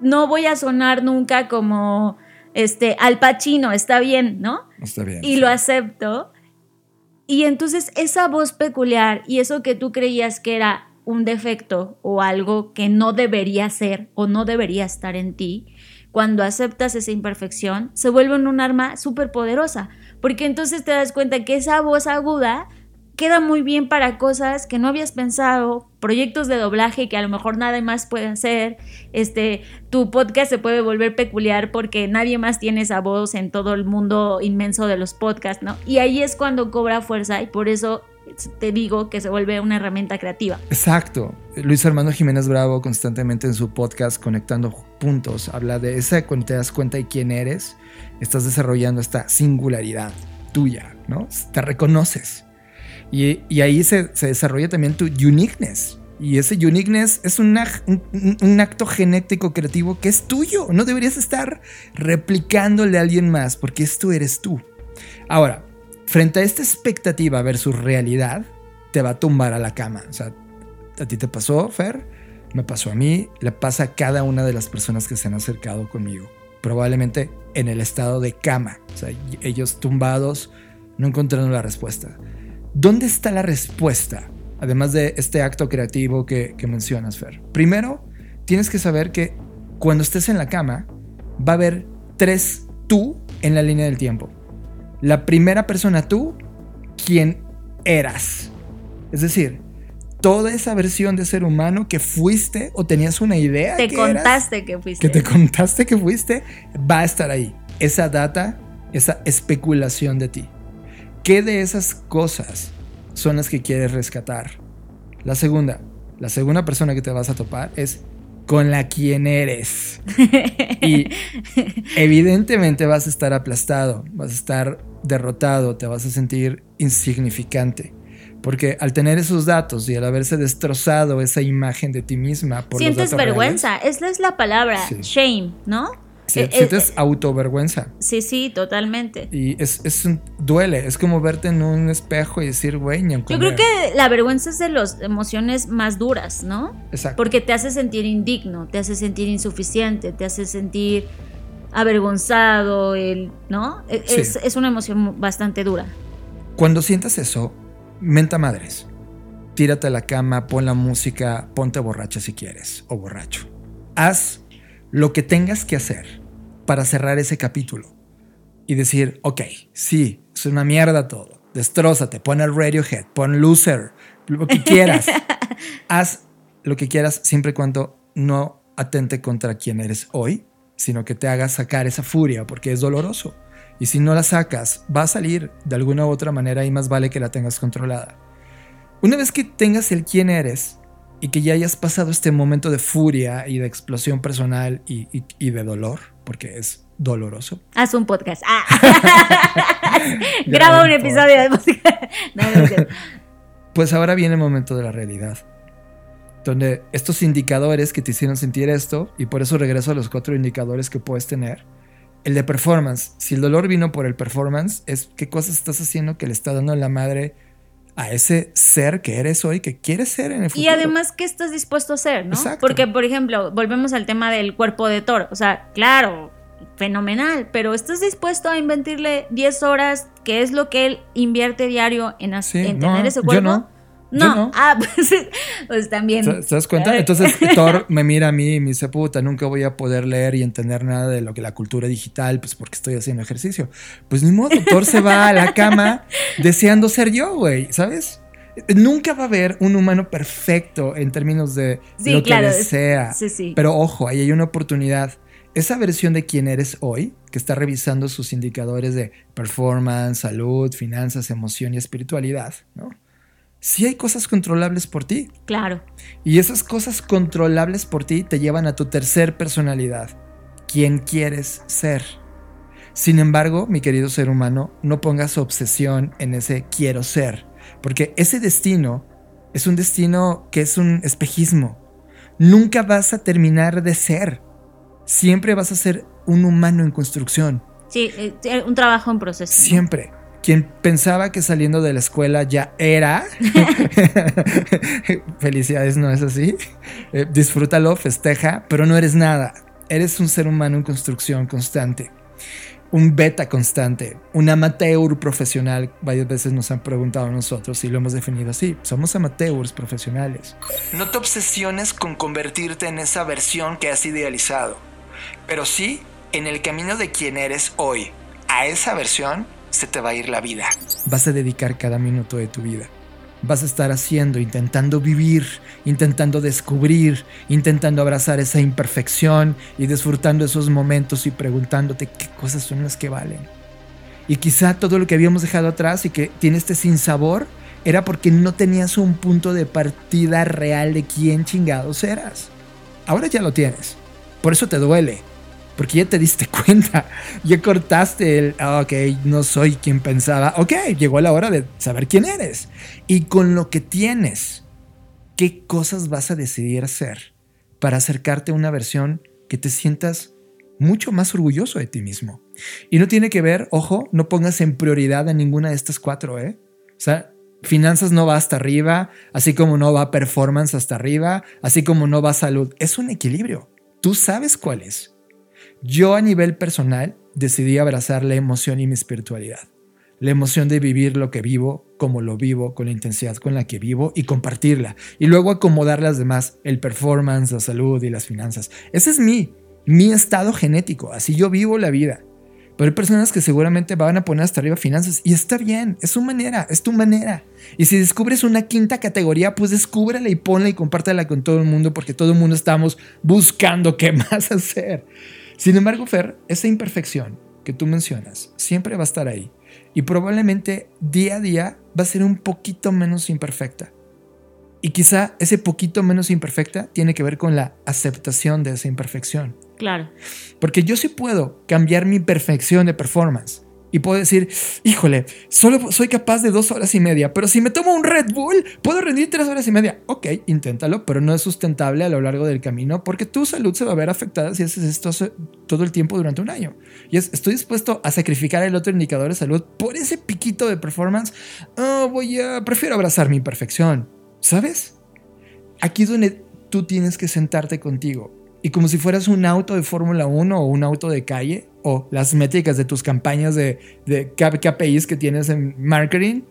no voy a sonar nunca como este Al Pacino, está bien, ¿no? Está bien. Y lo acepto y entonces esa voz peculiar y eso que tú creías que era un defecto o algo que no debería ser o no debería estar en ti, cuando aceptas esa imperfección, se vuelve un arma súper poderosa, porque entonces te das cuenta que esa voz aguda queda muy bien para cosas que no habías pensado, proyectos de doblaje que a lo mejor nada más puede hacer, este, tu podcast se puede volver peculiar porque nadie más tiene esa voz en todo el mundo inmenso de los podcasts, ¿no? Y ahí es cuando cobra fuerza y por eso te digo que se vuelve una herramienta creativa. Exacto. Luis Armando Jiménez Bravo constantemente en su podcast Conectando Puntos habla de esa cuando te das cuenta de quién eres, estás desarrollando esta singularidad tuya, ¿no? Te reconoces y, ahí se, desarrolla también tu uniqueness. Y ese uniqueness es un, acto genético creativo que es tuyo. No deberías estar replicándole a alguien más porque esto eres tú. Ahora, frente a esta expectativa versus realidad, te va a tumbar a la cama. O sea, a ti te pasó, Fer, me pasó a mí, le pasa a cada una de las personas que se han acercado conmigo. Probablemente en el estado de cama. O sea, ellos tumbados, no encontrando la respuesta. ¿Dónde está la respuesta? Además de este acto creativo que, mencionas, Fer. Primero, tienes que saber que cuando estés en la cama, va a haber tres tú en la línea del tiempo. La primera persona tú, quien eras. Es decir, toda esa versión de ser humano que fuiste o tenías una idea. Te contaste que fuiste. Que te contaste que fuiste, va a estar ahí. Esa data, esa especulación de ti. ¿Qué de esas cosas son las que quieres rescatar? La segunda, la segunda persona que te vas a topar es con la quien eres. y evidentemente vas a estar aplastado, vas a estar derrotado, te vas a sentir insignificante. Porque al tener esos datos y al haberse destrozado esa imagen de ti misma por Sientes los datos vergüenza, esa es la palabra, Sí. shame, ¿no? Sí, Eh, eh, sientes autovergüenza. sí, sí, totalmente. Y es, es un- duele, es como verte en un espejo y decir, güey, Yo creo me-". que la vergüenza es de las emociones más duras, ¿no? Exacto. Porque te hace sentir indigno, te hace sentir insuficiente, te hace sentir avergonzado, el, ¿no? E- Sí. Es, es una emoción bastante dura. Cuando sientas eso, menta madres. Tírate a la cama, pon la música, ponte borracha si quieres, o borracho. Haz lo que tengas que hacer para cerrar ese capítulo y decir, ok, sí, es una mierda todo. Destrózate, pon el Radiohead, pon Loser, lo que quieras. Haz lo que quieras siempre y cuando no atente contra quien eres hoy, sino que te haga sacar esa furia porque es doloroso. Y si no la sacas, va a salir de alguna u otra manera y más vale que la tengas controlada. Una vez que tengas el quién eres y que ya hayas pasado este momento de furia y de explosión personal y, y- y de dolor, porque es doloroso, Haz un podcast. Ah. Graba un un episodio de música. No, pues ahora viene el momento de la realidad. Donde estos indicadores que te hicieron sentir esto, y por eso regreso a los cuatro indicadores que puedes tener, el de performance, si el dolor vino por el performance, es qué cosas estás haciendo que le está dando la madre a ese ser que eres hoy, que quieres ser en el futuro. Y además, ¿qué estás dispuesto a hacer, no? Exacto. Porque, por ejemplo, volvemos al tema del cuerpo de toro. O sea, claro, fenomenal, pero ¿estás dispuesto a invertirle 10 horas, que es lo que él invierte diario en, Sí, en no, tener ese yo cuerpo? no. No. Yo no. Ah, pues, pues también. ¿Te das cuenta? Entonces Thor me mira a mí y me dice, puta, nunca voy a poder leer y entender nada de lo que la cultura digital, pues porque estoy haciendo ejercicio. Pues ni modo, Thor se va a la cama deseando ser yo, güey, ¿sabes? Nunca va a haber un humano perfecto en términos de Sí, lo claro, que es- desea. Sí, sí. Pero ojo, ahí hay una oportunidad. Esa versión de quién eres hoy, que está revisando sus indicadores de performance, salud, finanzas, emoción y espiritualidad, ¿no? Sí hay cosas controlables por ti. Claro. Y esas cosas controlables por ti te llevan a tu tercer personalidad, quien quieres ser. Sin embargo, mi querido ser humano, no pongas obsesión en ese quiero ser, porque ese destino es un destino que es un espejismo. Nunca vas a terminar de ser. Siempre vas a ser un humano en construcción. Sí, eh, un trabajo en proceso. Siempre. Quien pensaba que saliendo de la escuela ya era. Felicidades, no es así. Eh, disfrútalo, festeja, pero no eres nada. Eres un ser humano en construcción constante. Un beta constante. Un amateur profesional. Varias veces nos han preguntado a nosotros y lo hemos definido así. Somos amateurs profesionales. No te obsesiones con convertirte en esa versión que has idealizado, pero sí en el camino de quien eres hoy. A esa versión se te va a ir la vida. vas a dedicar cada minuto de tu vida. Vas a estar haciendo, intentando vivir, intentando descubrir, intentando abrazar esa imperfección y disfrutando esos momentos y preguntándote qué cosas son las que valen. Y quizá todo lo que habíamos dejado atrás y que tiene este sinsabor era porque no tenías un punto de partida real de quién chingados eras. Ahora ya lo tienes. Por eso te duele. Porque ya te diste cuenta, ya cortaste el, ah, ok, no soy quien pensaba, ok, llegó la hora de saber quién eres. Y con lo que tienes, ¿qué cosas vas a decidir hacer para acercarte a una versión que te sientas mucho más orgulloso de ti mismo? Y no tiene que ver, ojo, no pongas en prioridad a ninguna de estas cuatro, ¿eh? O sea, finanzas no va hasta arriba, así como no va performance hasta arriba, así como no va salud. Es un equilibrio. Tú sabes cuál es. Yo a nivel personal decidí abrazar la emoción y mi espiritualidad. La emoción de vivir lo que vivo, como lo vivo, con la intensidad con la que vivo y compartirla. Y luego acomodar las demás, el performance, la salud y las finanzas. Ese es mi, mi estado genético. Así yo vivo la vida. Pero hay personas que seguramente van a poner hasta arriba finanzas y está bien, es su manera, es tu manera. Y si descubres una quinta categoría, pues descúbrela y ponla y compártela con todo el mundo porque todo el mundo estamos buscando qué más hacer. Sin embargo, Fer, esa imperfección que tú mencionas siempre va a estar ahí y probablemente día a día va a ser un poquito menos imperfecta. Y quizá ese poquito menos imperfecta tiene que ver con la aceptación de esa imperfección. Claro. Porque yo sí puedo cambiar mi perfección de performance, y puedo decir, híjole, solo soy capaz de dos horas y media, pero si me tomo un Red Bull, puedo rendir tres horas y media. Ok, inténtalo, pero no es sustentable a lo largo del camino porque tu salud se va a ver afectada si haces esto todo el tiempo durante un año. Y es, estoy dispuesto a sacrificar el otro indicador de salud por ese piquito de performance. Oh, voy a, prefiero abrazar mi perfección. ¿Sabes? Aquí es donde tú tienes que sentarte contigo y como si fueras un auto de Fórmula 1 o un auto de calle o las métricas de tus campañas de, de KPIs que tienes en marketing,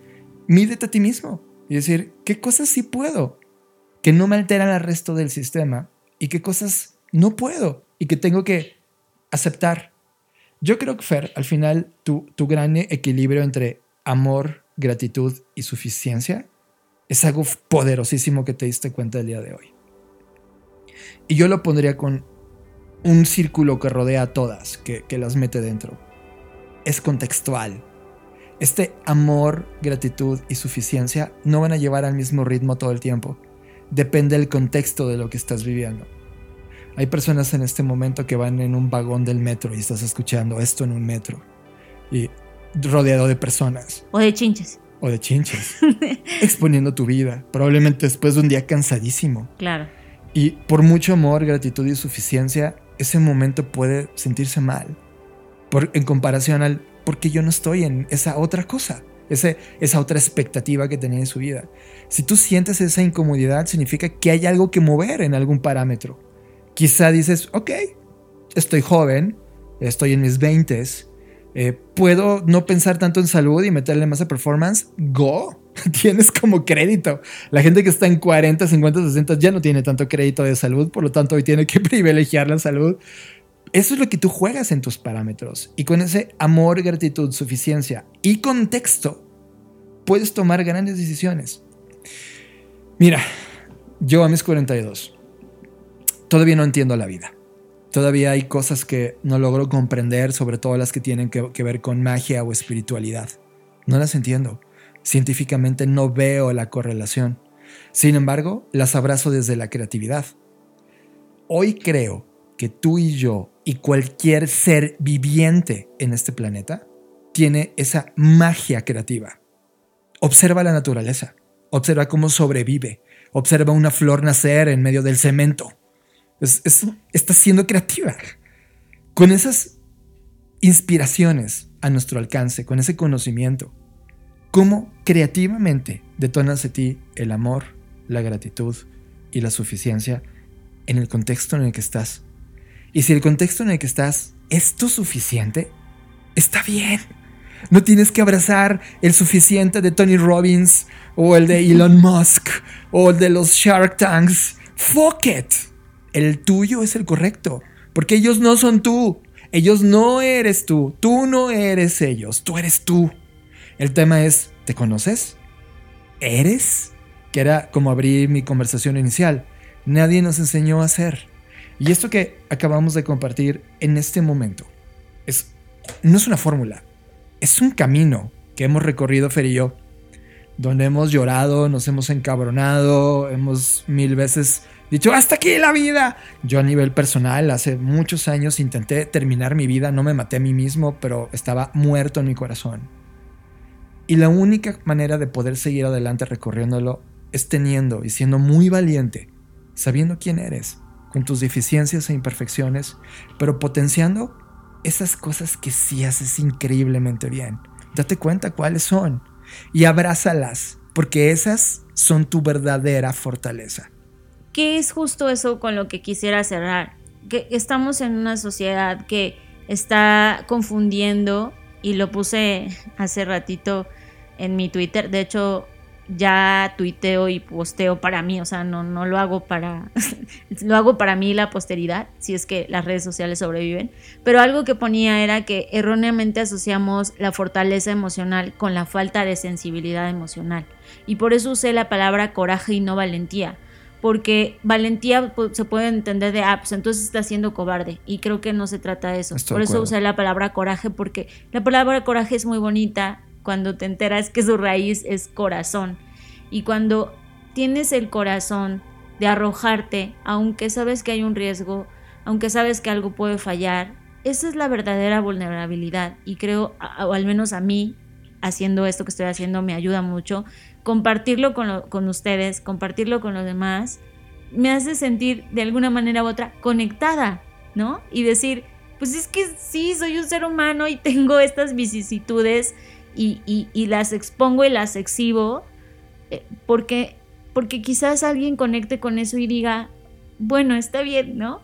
mídete a ti mismo y decir, ¿qué cosas sí puedo? Que no me alteran al resto del sistema y qué cosas no puedo y que tengo que aceptar. Yo creo que, Fer, al final tu, tu gran equilibrio entre amor, gratitud y suficiencia es algo poderosísimo que te diste cuenta el día de hoy. Y yo lo pondría con un círculo que rodea a todas, que, las mete dentro. Es contextual. Este amor, gratitud y suficiencia no van a llevar al mismo ritmo todo el tiempo. Depende del contexto de lo que estás viviendo. Hay personas en este momento que van en un vagón del metro y estás escuchando esto en un metro. Y rodeado de personas. O de chinches. O de chinches. exponiendo tu vida. Probablemente después de un día cansadísimo. Claro y por mucho amor, gratitud y suficiencia, ese momento puede sentirse mal. Por, en comparación al porque yo no estoy en esa otra cosa, ese, esa otra expectativa que tenía en su vida. Si tú sientes esa incomodidad, significa que hay algo que mover en algún parámetro. Quizá dices, ok, estoy joven, estoy en mis 20, eh, puedo no pensar tanto en salud y meterle más a performance, go. tienes como crédito. La gente que está en 40, 50, 60 ya no tiene tanto crédito de salud, por lo tanto hoy tiene que privilegiar la salud. Eso es lo que tú juegas en tus parámetros. Y con ese amor, gratitud, suficiencia y contexto, puedes tomar grandes decisiones. Mira, yo a mis 42, todavía no entiendo la vida. Todavía hay cosas que no logro comprender, sobre todo las que tienen que, que ver con magia o espiritualidad. No las entiendo Científicamente no veo la correlación. Sin embargo, las abrazo desde la creatividad. Hoy creo que tú y yo y cualquier ser viviente en este planeta tiene esa magia creativa. Observa la naturaleza, observa cómo sobrevive, observa una flor nacer en medio del cemento. está siendo creativa. Con esas inspiraciones a nuestro alcance, con ese conocimiento, cómo creativamente detonas de ti el amor, la gratitud y la suficiencia en el contexto en el que estás. Y si el contexto en el que estás es tu suficiente, está bien. No tienes que abrazar el suficiente de Tony Robbins o el de Elon Musk o el de los Shark Tanks. Fuck it. El tuyo es el correcto. Porque ellos no son tú. Ellos no eres tú. Tú no eres ellos. Tú eres tú. El tema es, ¿te conoces? ¿Eres? Que era como abrir mi conversación inicial. Nadie nos enseñó a ser. Y esto que acabamos de compartir en este momento es, no es una fórmula, es un camino que hemos recorrido Fer y yo, donde hemos llorado, nos hemos encabronado, hemos mil veces dicho, hasta aquí la vida. Yo a nivel personal, hace muchos años intenté terminar mi vida, no me maté a mí mismo, pero estaba muerto en mi corazón. Y la única manera de poder seguir adelante recorriéndolo es teniendo y siendo muy valiente, sabiendo quién eres, con tus deficiencias e imperfecciones, pero potenciando esas cosas que sí haces increíblemente bien. Date cuenta cuáles son y abrázalas, porque esas son tu verdadera fortaleza. ¿Qué es justo eso con lo que quisiera cerrar? Que estamos en una sociedad que está confundiendo, y lo puse hace ratito, en mi Twitter. De hecho, ya tuiteo y posteo para mí, o sea, no, no lo hago para, lo hago para mí la posteridad, si es que las redes sociales sobreviven. Pero algo que ponía era que erróneamente asociamos la fortaleza emocional con la falta de sensibilidad emocional. Y por eso usé la palabra coraje y no valentía. Porque valentía se puede entender de, ah, pues entonces está siendo cobarde. Y creo que no se trata de eso. por eso usé la palabra coraje, porque la palabra coraje es muy bonita, cuando te enteras que su raíz es corazón. Y cuando tienes el corazón de arrojarte, aunque sabes que hay un riesgo, aunque sabes que algo puede fallar, esa es la verdadera vulnerabilidad y creo, o al menos a mí, haciendo esto que estoy haciendo me ayuda mucho. Compartirlo con, con ustedes, compartirlo con los demás, me hace sentir de alguna manera u otra conectada, ¿no? Y decir, pues es que sí, soy un ser humano y tengo estas vicisitudes y, las expongo y las exhibo, eh, porque, porque quizás alguien conecte con eso y diga, bueno, está bien, ¿no?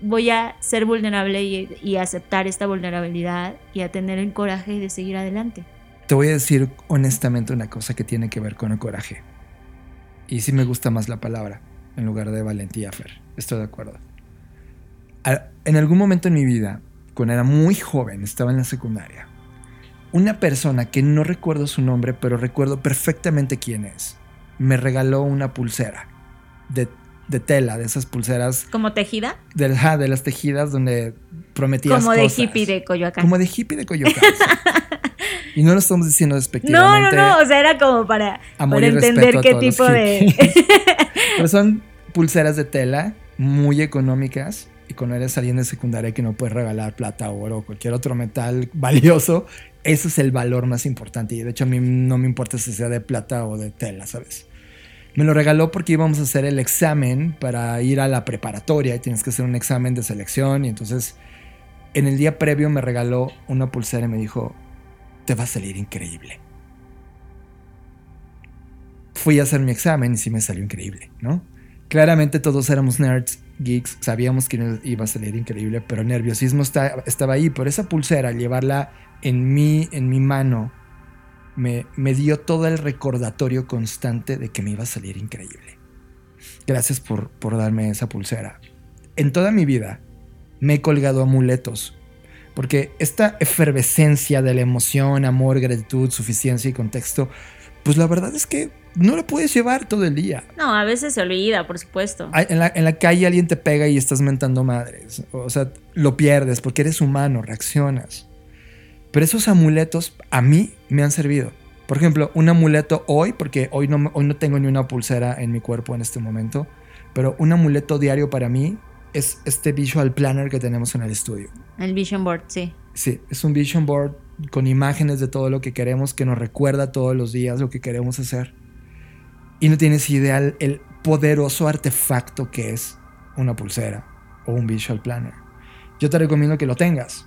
Voy a ser vulnerable y, y aceptar esta vulnerabilidad y a tener el coraje de seguir adelante. Te voy a decir honestamente una cosa que tiene que ver con el coraje. Y sí me gusta más la palabra en lugar de valentía, Fer. Estoy de acuerdo. En algún momento en mi vida, cuando era muy joven, estaba en la secundaria, una persona que no recuerdo su nombre, pero recuerdo perfectamente quién es, me regaló una pulsera de, tela, de esas pulseras. ¿Como tejida? De, de las tejidas donde prometías Como de hippie de Coyoacán. Como de hippie de Coyoacán. y no lo estamos diciendo despectivamente. No, no, no, o sea, era como para, para entender qué tipo de... pero son pulseras de tela muy económicas y cuando eres alguien de secundaria que no puedes regalar plata, oro o cualquier otro metal valioso, ese es el valor más importante. Y de hecho a mí no me importa si sea de plata o de tela, ¿sabes? Me lo regaló porque íbamos a hacer el examen para ir a la preparatoria y tienes que hacer un examen de selección. Y entonces en el día previo me regaló una pulsera y me dijo, te va a salir increíble. Fui a hacer mi examen y sí me salió increíble, ¿no? Claramente todos éramos nerds, geeks, sabíamos que iba a salir increíble, pero el nerviosismo estaba ahí. Por esa pulsera, llevarla en mi, en mi mano, me, me dio todo el recordatorio constante de que me iba a salir increíble. Gracias por, por darme esa pulsera. En toda mi vida me he colgado amuletos, porque esta efervescencia de la emoción, amor, gratitud, suficiencia y contexto, pues la verdad es que no lo puedes llevar todo el día. No, a veces se olvida, por supuesto. En la, en la, calle alguien te pega y estás mentando madres. O sea, lo pierdes porque eres humano, reaccionas. Pero esos amuletos a mí me han servido. Por ejemplo, un amuleto hoy, porque hoy no, hoy no tengo ni una pulsera en mi cuerpo en este momento, pero un amuleto diario para mí es este visual planner que tenemos en el estudio. El vision board, sí. Sí, es un vision board con imágenes de todo lo que queremos, que nos recuerda todos los días lo que queremos hacer. Y no tienes idea el poderoso artefacto que es una pulsera o un visual planner. Yo te recomiendo que lo tengas.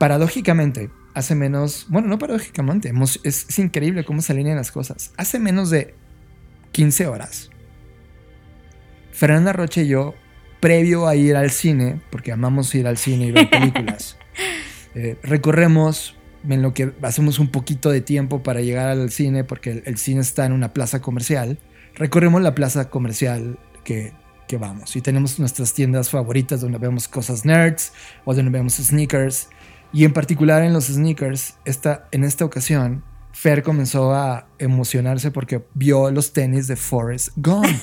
Paradójicamente, hace menos, bueno, no paradójicamente, es, es increíble cómo se alinean las cosas. Hace menos de 15 horas, Fernanda Roche y yo, previo a ir al cine, porque amamos ir al cine y ver películas, eh, recorremos en lo que hacemos un poquito de tiempo para llegar al cine, porque el, cine está en una plaza comercial, recorremos la plaza comercial que, que, vamos y tenemos nuestras tiendas favoritas donde vemos cosas nerds o donde vemos sneakers. Y en particular en los sneakers, esta, en esta ocasión, Fer comenzó a emocionarse porque vio los tenis de Forrest Gump.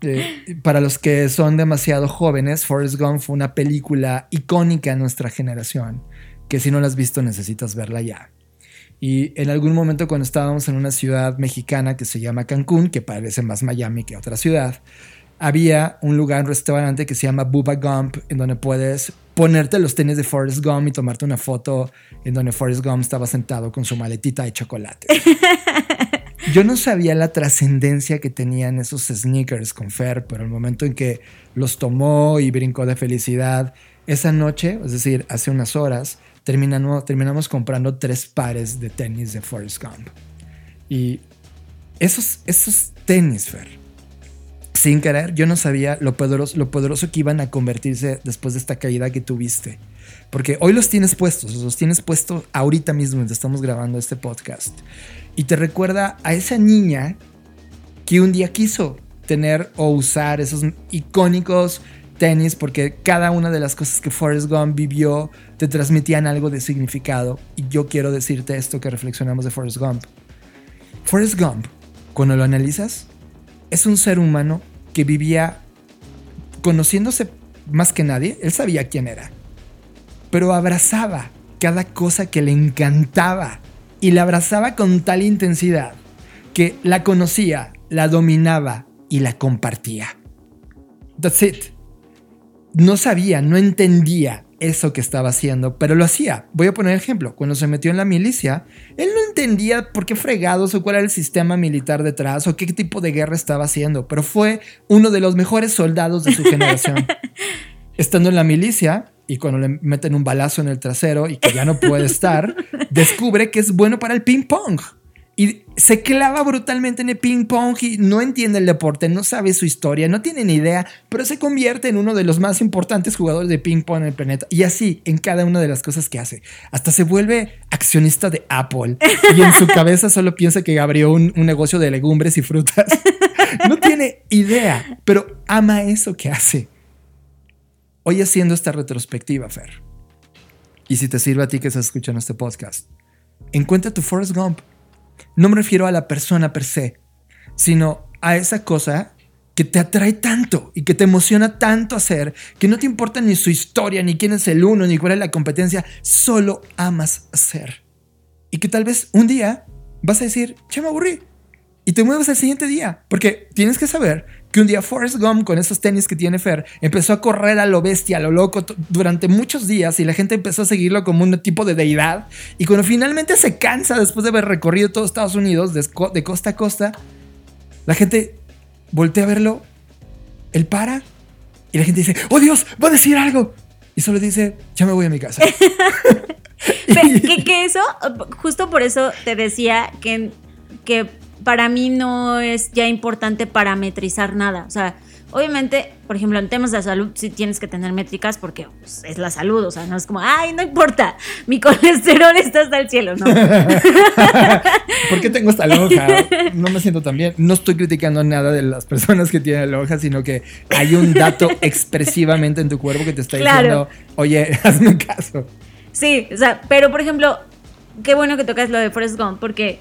Eh, para los que son demasiado jóvenes, Forrest Gump fue una película icónica en nuestra generación que si no la has visto necesitas verla ya. Y en algún momento cuando estábamos en una ciudad mexicana que se llama Cancún, que parece más Miami que otra ciudad, había un lugar, un restaurante que se llama Bubba Gump, en donde puedes ponerte los tenis de Forrest Gump y tomarte una foto en donde Forrest Gump estaba sentado con su maletita de chocolate. Yo no sabía la trascendencia que tenían esos sneakers con Fer, pero el momento en que los tomó y brincó de felicidad, esa noche, es decir, hace unas horas, terminamos, terminamos comprando tres pares de tenis de Forrest Gump. Y esos, esos tenis, Fer, sin querer, yo no sabía lo poderoso, lo poderoso que iban a convertirse después de esta caída que tuviste. Porque hoy los tienes puestos, los tienes puestos ahorita mismo mientras estamos grabando este podcast. Y te recuerda a esa niña que un día quiso tener o usar esos icónicos tenis porque cada una de las cosas que Forrest Gump vivió te transmitían algo de significado. Y yo quiero decirte esto que reflexionamos de Forrest Gump. Forrest Gump, cuando lo analizas, es un ser humano que vivía conociéndose más que nadie. Él sabía quién era. Pero abrazaba cada cosa que le encantaba. Y la abrazaba con tal intensidad que la conocía, la dominaba y la compartía. That's it no sabía, no entendía eso que estaba haciendo, pero lo hacía. Voy a poner ejemplo. Cuando se metió en la milicia, él no entendía por qué fregados o cuál era el sistema militar detrás o qué tipo de guerra estaba haciendo, pero fue uno de los mejores soldados de su generación. Estando en la milicia y cuando le meten un balazo en el trasero y que ya no puede estar, descubre que es bueno para el ping pong se clava brutalmente en el ping pong y no entiende el deporte, no sabe su historia, no tiene ni idea, pero se convierte en uno de los más importantes jugadores de ping pong en el planeta. Y así en cada una de las cosas que hace. Hasta se vuelve accionista de Apple y en su cabeza solo piensa que abrió un, un negocio de legumbres y frutas. No tiene idea, pero ama eso que hace. Hoy haciendo esta retrospectiva, Fer. Y si te sirve a ti que estás escuchando este podcast, encuentra tu Forrest Gump no me refiero a la persona per se, sino a esa cosa que te atrae tanto y que te emociona tanto hacer, que no te importa ni su historia, ni quién es el uno, ni cuál es la competencia, solo amas hacer. Y que tal vez un día vas a decir, ya me aburrí, y te mueves al siguiente día, porque tienes que saber que un día Forrest Gump con esos tenis que tiene Fer empezó a correr a lo bestia, a lo loco durante muchos días y la gente empezó a seguirlo como un tipo de deidad y cuando finalmente se cansa después de haber recorrido todo Estados Unidos de, de costa a costa, la gente voltea a verlo, él para y la gente dice, oh Dios, va a decir algo y solo dice, ya me voy a mi casa. que, que, eso, justo por eso te decía que, que para mí no es ya importante parametrizar nada. O sea, obviamente, por ejemplo, en temas de salud sí tienes que tener métricas porque pues, es la salud. O sea, no es como, ay, no importa, mi colesterol está hasta el cielo. No. ¿Por qué tengo esta loja? No me siento tan bien. No estoy criticando nada de las personas que tienen loja, sino que hay un dato expresivamente en tu cuerpo que te está diciendo, oye, hazme caso. Sí, o sea, pero por ejemplo, qué bueno que tocas lo de Forrest Gump, porque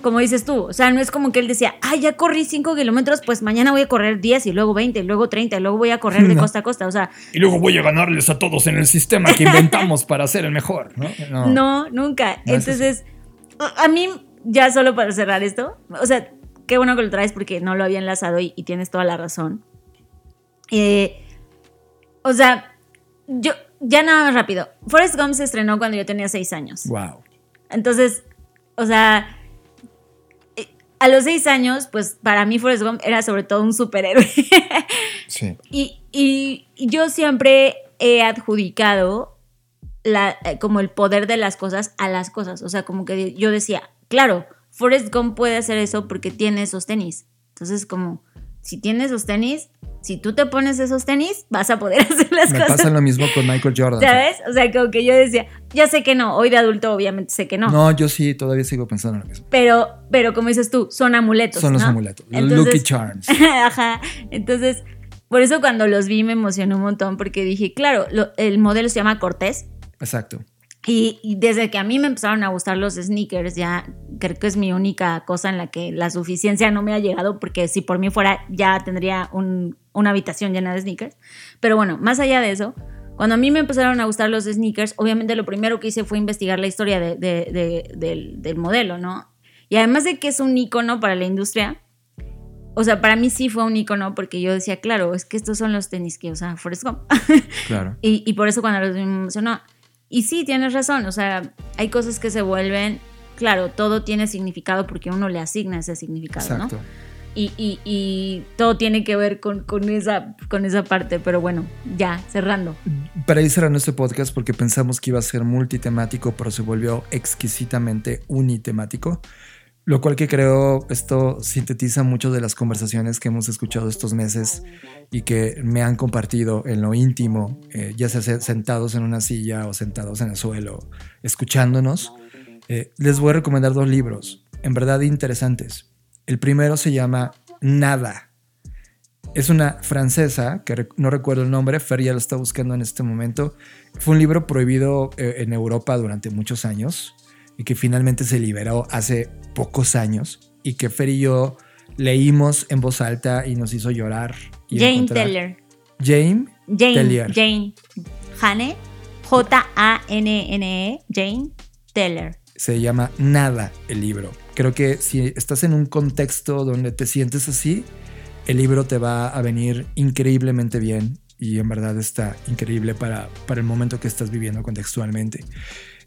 como dices tú, o sea, no es como que él decía, ah, ya corrí 5 kilómetros, pues mañana voy a correr 10 y luego 20 y luego 30 y luego voy a correr de costa a costa, o sea. Y luego voy a ganarles a todos en el sistema que inventamos para ser el mejor, ¿no? No, nunca. Entonces, a mí, ya solo para cerrar esto, o sea, qué bueno que lo traes porque no lo había enlazado y, tienes toda la razón. Eh, o sea, yo, ya nada más rápido. Forrest Gump se estrenó cuando yo tenía 6 años. Wow. Entonces, o sea a los seis años, pues para mí Forrest Gump era sobre todo un superhéroe. sí. Y, yo siempre he adjudicado la, eh, como el poder de las cosas a las cosas. O sea, como que yo decía, claro, Forrest Gump puede hacer eso porque tiene esos tenis. Entonces, como, si tiene esos tenis, si tú te pones esos tenis, vas a poder hacer las cosas. Me pasa lo mismo con Michael Jordan. ¿Sabes? O sea, como que yo decía, ya sé que no, hoy de adulto obviamente sé que no. No, yo sí, todavía sigo pensando en lo mismo. Pero, pero como dices tú, son amuletos. Son los amuletos, los Lucky Charms. Ajá, entonces, por eso cuando los vi me emocionó un montón porque dije, claro, el modelo se llama Cortés. Exacto. Y, desde que a mí me empezaron a gustar los sneakers, ya creo que es mi única cosa en la que la suficiencia no me ha llegado, porque si por mí fuera ya tendría una habitación llena de sneakers. Pero bueno, más allá de eso, cuando a mí me empezaron a gustar los sneakers, obviamente lo primero que hice fue investigar la historia del, modelo, ¿no? Y además de que es un icono para la industria, o sea, para mí sí fue un icono porque yo decía, claro, es que estos son los tenis que usa Forrest Gump. Claro. y, y, por eso cuando los vi me emocionó. Y sí, tienes razón, o sea, hay cosas que se vuelven, claro, todo tiene significado porque uno le asigna ese significado, Exacto. ¿no? Y, y, todo tiene que ver con, con, esa, con esa parte, pero bueno, ya, cerrando. Para ir cerrando este podcast, porque pensamos que iba a ser multitemático, pero se volvió exquisitamente unitemático. Lo cual que creo esto sintetiza mucho de las conversaciones que hemos escuchado estos meses y que me han compartido en lo íntimo, eh, ya sea sentados en una silla o sentados en el suelo, escuchándonos. Eh, les voy a recomendar dos libros, en verdad interesantes. El primero se llama Nada. Es una francesa, que no recuerdo el nombre, Fer ya lo está buscando en este momento. Fue un libro prohibido eh, en Europa durante muchos años y que finalmente se liberó hace pocos años y que Fer y yo leímos en voz alta y nos hizo llorar. Jane Teller. Jane. Jane. Jane. Jane. J-A-N-N-E. Jane Teller. Se llama Nada el libro. Creo que si estás en un contexto donde te sientes así, el libro te va a venir increíblemente bien y en verdad está increíble para, para el momento que estás viviendo contextualmente.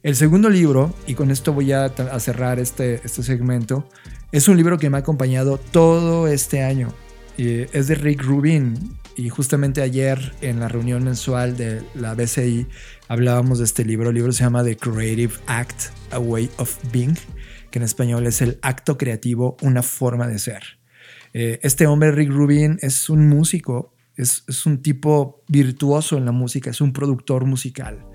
El segundo libro, y con esto voy a, cerrar este, este segmento, es un libro que me ha acompañado todo este año. es de Rick Rubin y justamente ayer en la reunión mensual de la BCI hablábamos de este libro. El libro se llama The Creative Act, A Way of Being, que en español es el acto creativo, una forma de ser. Eh, este hombre, Rick Rubin, es un músico, es, es un tipo virtuoso en la música, es un productor musical.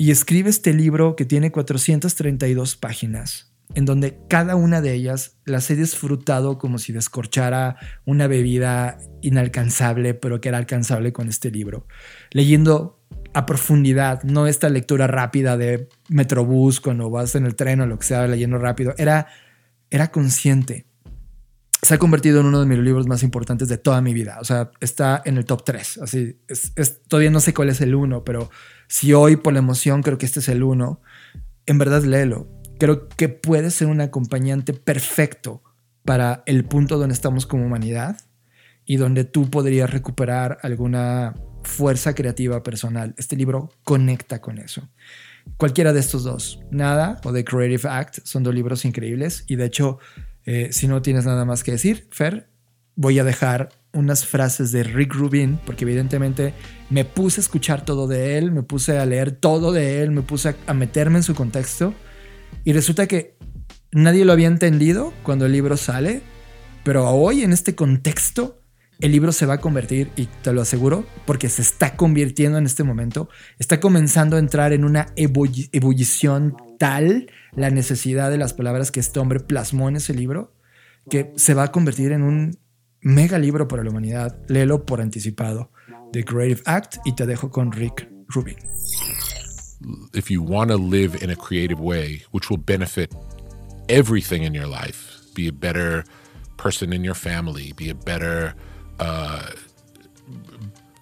Y escribe este libro que tiene 432 páginas en donde cada una de ellas las he disfrutado como si descorchara una bebida inalcanzable, pero que era alcanzable con este libro. Leyendo a profundidad, no esta lectura rápida de Metrobús cuando vas en el tren o lo que sea, leyendo rápido, era, era consciente. Se ha convertido en uno de mis libros más importantes de toda mi vida. O sea, está en el top 3. Así, es, todavía no sé cuál es el uno, pero si hoy por la emoción creo que este es el uno, en verdad léelo creo que puede ser un acompañante perfecto para el punto donde estamos como humanidad y donde tú podrías recuperar alguna fuerza creativa personal. Este libro conecta con eso. Cualquiera de estos dos, Nada o The Creative Act, son dos libros increíbles y de hecho, eh, si no tienes nada más que decir, Fer, voy a dejar unas frases de Rick Rubin, porque evidentemente me puse a escuchar todo de él, me puse a leer todo de él, me puse a meterme en su contexto y resulta que nadie lo había entendido cuando el libro sale, pero hoy en este contexto el libro se va a convertir, y te lo aseguro, porque se está convirtiendo en este momento, está comenzando a entrar en una ebullición tal la necesidad de las palabras que este hombre plasmó en ese libro, que se va a convertir en un mega libro para la humanidad. Léelo por anticipado. The Creative Act y te dejo con Rick Rubin. if you want to live in a creative way, which will benefit everything in your life, be a better person in your family, be a better, uh,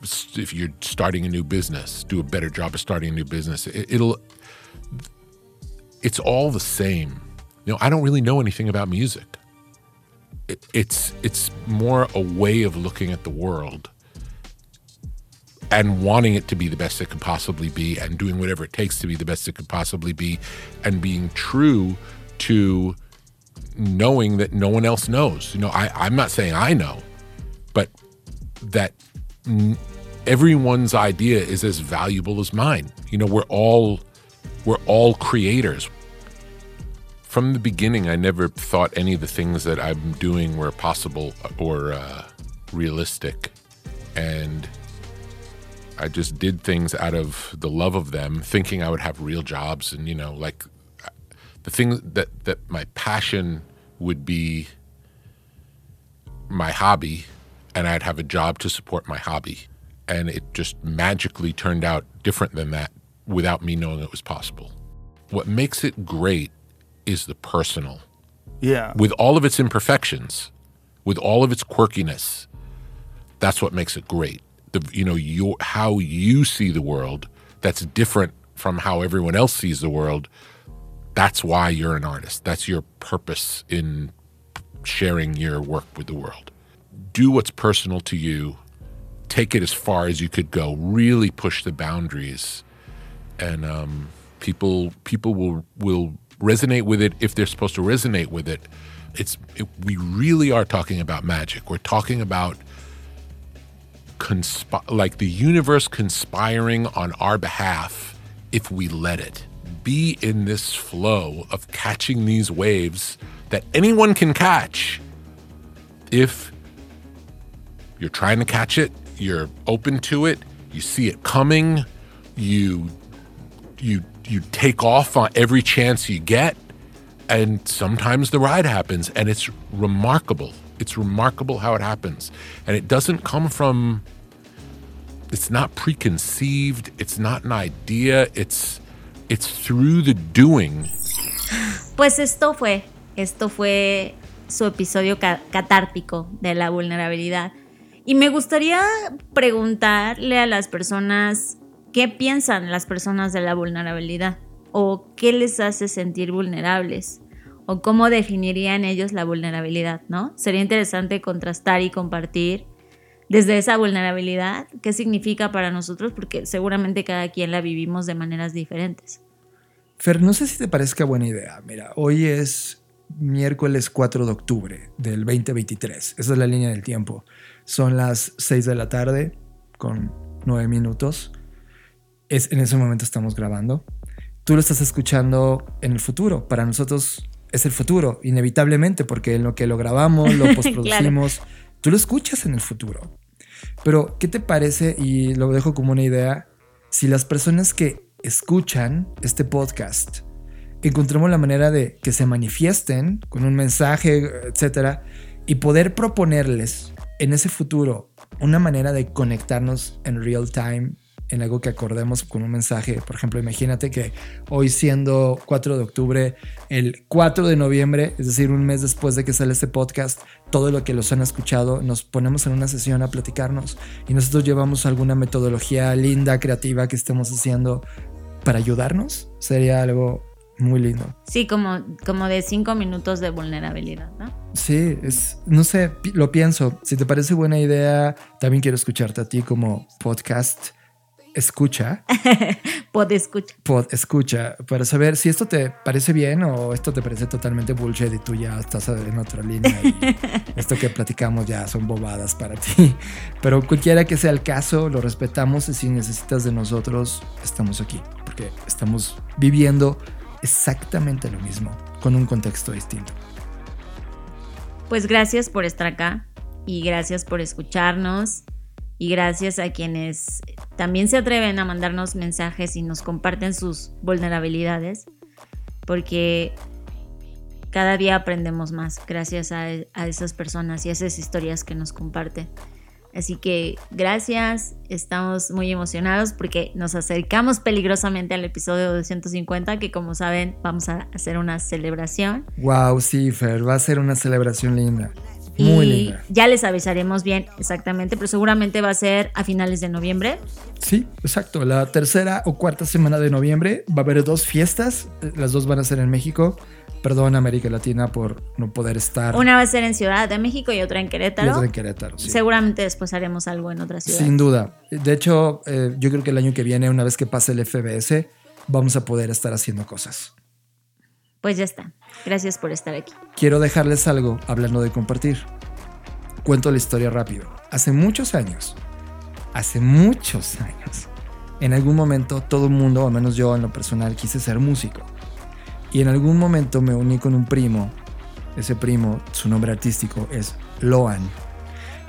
if you're starting a new business, do a better job of starting a new business. It, it'll, it's all the same. You know, I don't really know anything about music. It, it's it's more a way of looking at the world and wanting it to be the best it could possibly be and doing whatever it takes to be the best it could possibly be and being true to knowing that no one else knows. You know, I, I'm not saying I know, but that everyone's idea is as valuable as mine. You know, we're all we're all creators. From the beginning, I never thought any of the things that I'm doing were possible or uh, realistic, and I just did things out of the love of them, thinking I would have real jobs and you know, like the thing that that my passion would be my hobby and I'd have a job to support my hobby. And it just magically turned out different than that without me knowing it was possible. What makes it great is the personal. Yeah. With all of its imperfections, with all of its quirkiness, that's what makes it great. The you know your how you see the world that's different from how everyone else sees the world. That's why you're an artist. That's your purpose in sharing your work with the world. Do what's personal to you. Take it as far as you could go. Really push the boundaries. And um, people people will will resonate with it if they're supposed to resonate with it it's it, we really are talking about magic we're talking about consp- like the universe conspiring on our behalf if we let it. Be in this flow of catching these waves that anyone can catch if you're trying to catch it, you're open to it, you see it coming, you you you take off on every chance you get and sometimes the ride happens and it's remarkable it's remarkable how it happens. And it doesn't come from, it's not preconceived, it's not an idea, it's, it's through the doing. Pues esto fue, esto fue su episodio catártico de la vulnerabilidad. Y me gustaría preguntarle a las personas qué piensan las personas de la vulnerabilidad o qué les hace sentir vulnerables o cómo definirían ellos la vulnerabilidad, ¿no? Sería interesante contrastar y compartir desde esa vulnerabilidad, qué significa para nosotros, porque seguramente cada quien la vivimos de maneras diferentes. Fer, no sé si te parezca buena idea. Mira, hoy es miércoles 4 de octubre del 2023. Esa es la línea del tiempo. Son las 6 de la tarde con 9 minutos. Es, en ese momento estamos grabando. Tú lo estás escuchando en el futuro. Para nosotros es el futuro, inevitablemente, porque en lo que lo grabamos, lo postproducimos, tú lo escuchas en el futuro. Pero, ¿qué te parece? Y lo dejo como una idea. Si las personas que escuchan este podcast encontremos la manera de que se manifiesten con un mensaje, etcétera, y poder proponerles en ese futuro una manera de conectarnos en real time en algo que acordemos con un mensaje. Por ejemplo, imagínate que hoy siendo 4 de octubre, el 4 de noviembre, es decir, un mes después de que sale este podcast, todo lo que los han escuchado, nos ponemos en una sesión a platicarnos y nosotros llevamos alguna metodología linda, creativa que estemos haciendo para ayudarnos. Sería algo muy lindo. Sí, como, como de cinco minutos de vulnerabilidad, ¿no? Sí, es, no sé, lo pienso. Si te parece buena idea, también quiero escucharte a ti como podcast escucha. Pod escucha. Pod escucha. Para saber si esto te parece bien o esto te parece totalmente bullshit y tú ya estás en otra línea. Y esto que platicamos ya son bobadas para ti. Pero cualquiera que sea el caso, lo respetamos y si necesitas de nosotros, estamos aquí. Porque estamos viviendo exactamente lo mismo, con un contexto distinto. Pues gracias por estar acá y gracias por escucharnos y gracias a quienes también se atreven a mandarnos mensajes y nos comparten sus vulnerabilidades, porque cada día aprendemos más gracias a, esas personas y a esas historias que nos comparten. Así que gracias, estamos muy emocionados porque nos acercamos peligrosamente al episodio 250 que como saben vamos a hacer una celebración. Wow, sí, Fer, va a ser una celebración linda. Muy y linda. ya les avisaremos bien exactamente, pero seguramente va a ser a finales de noviembre. Sí, exacto. La tercera o cuarta semana de noviembre va a haber dos fiestas. Las dos van a ser en México. Perdón, América Latina, por no poder estar. Una va a ser en Ciudad de México y otra en Querétaro. Y otra en Querétaro, sí. Seguramente después haremos algo en otra ciudad. Sin duda. De hecho, eh, yo creo que el año que viene, una vez que pase el FBS, vamos a poder estar haciendo cosas. Pues ya está. Gracias por estar aquí. Quiero dejarles algo hablando de compartir. Cuento la historia rápido. Hace muchos años, hace muchos años, en algún momento todo el mundo, al menos yo en lo personal, quise ser músico. Y en algún momento me uní con un primo. Ese primo, su nombre artístico es Loan.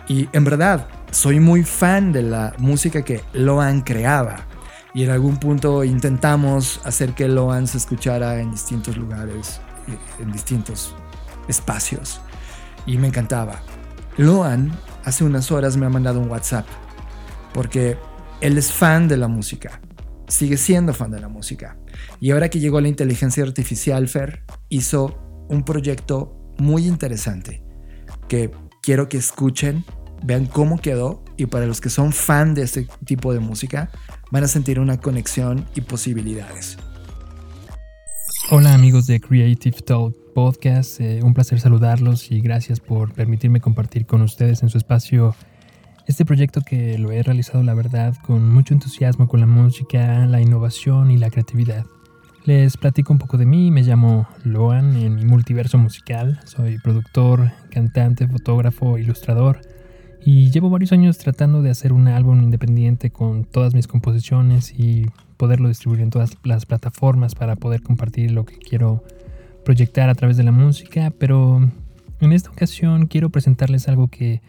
Y en verdad, soy muy fan de la música que Loan creaba. Y en algún punto intentamos hacer que Loan se escuchara en distintos lugares, en distintos espacios. Y me encantaba. Loan hace unas horas me ha mandado un WhatsApp. Porque él es fan de la música. Sigue siendo fan de la música. Y ahora que llegó la inteligencia artificial, Fer, hizo un proyecto muy interesante que quiero que escuchen, vean cómo quedó y para los que son fan de este tipo de música, van a sentir una conexión y posibilidades. Hola amigos de Creative Talk Podcast, eh, un placer saludarlos y gracias por permitirme compartir con ustedes en su espacio este proyecto que lo he realizado la verdad con mucho entusiasmo con la música, la innovación y la creatividad. Les platico un poco de mí, me llamo Loan en mi multiverso musical, soy productor, cantante, fotógrafo, ilustrador y llevo varios años tratando de hacer un álbum independiente con todas mis composiciones y poderlo distribuir en todas las plataformas para poder compartir lo que quiero proyectar a través de la música, pero en esta ocasión quiero presentarles algo que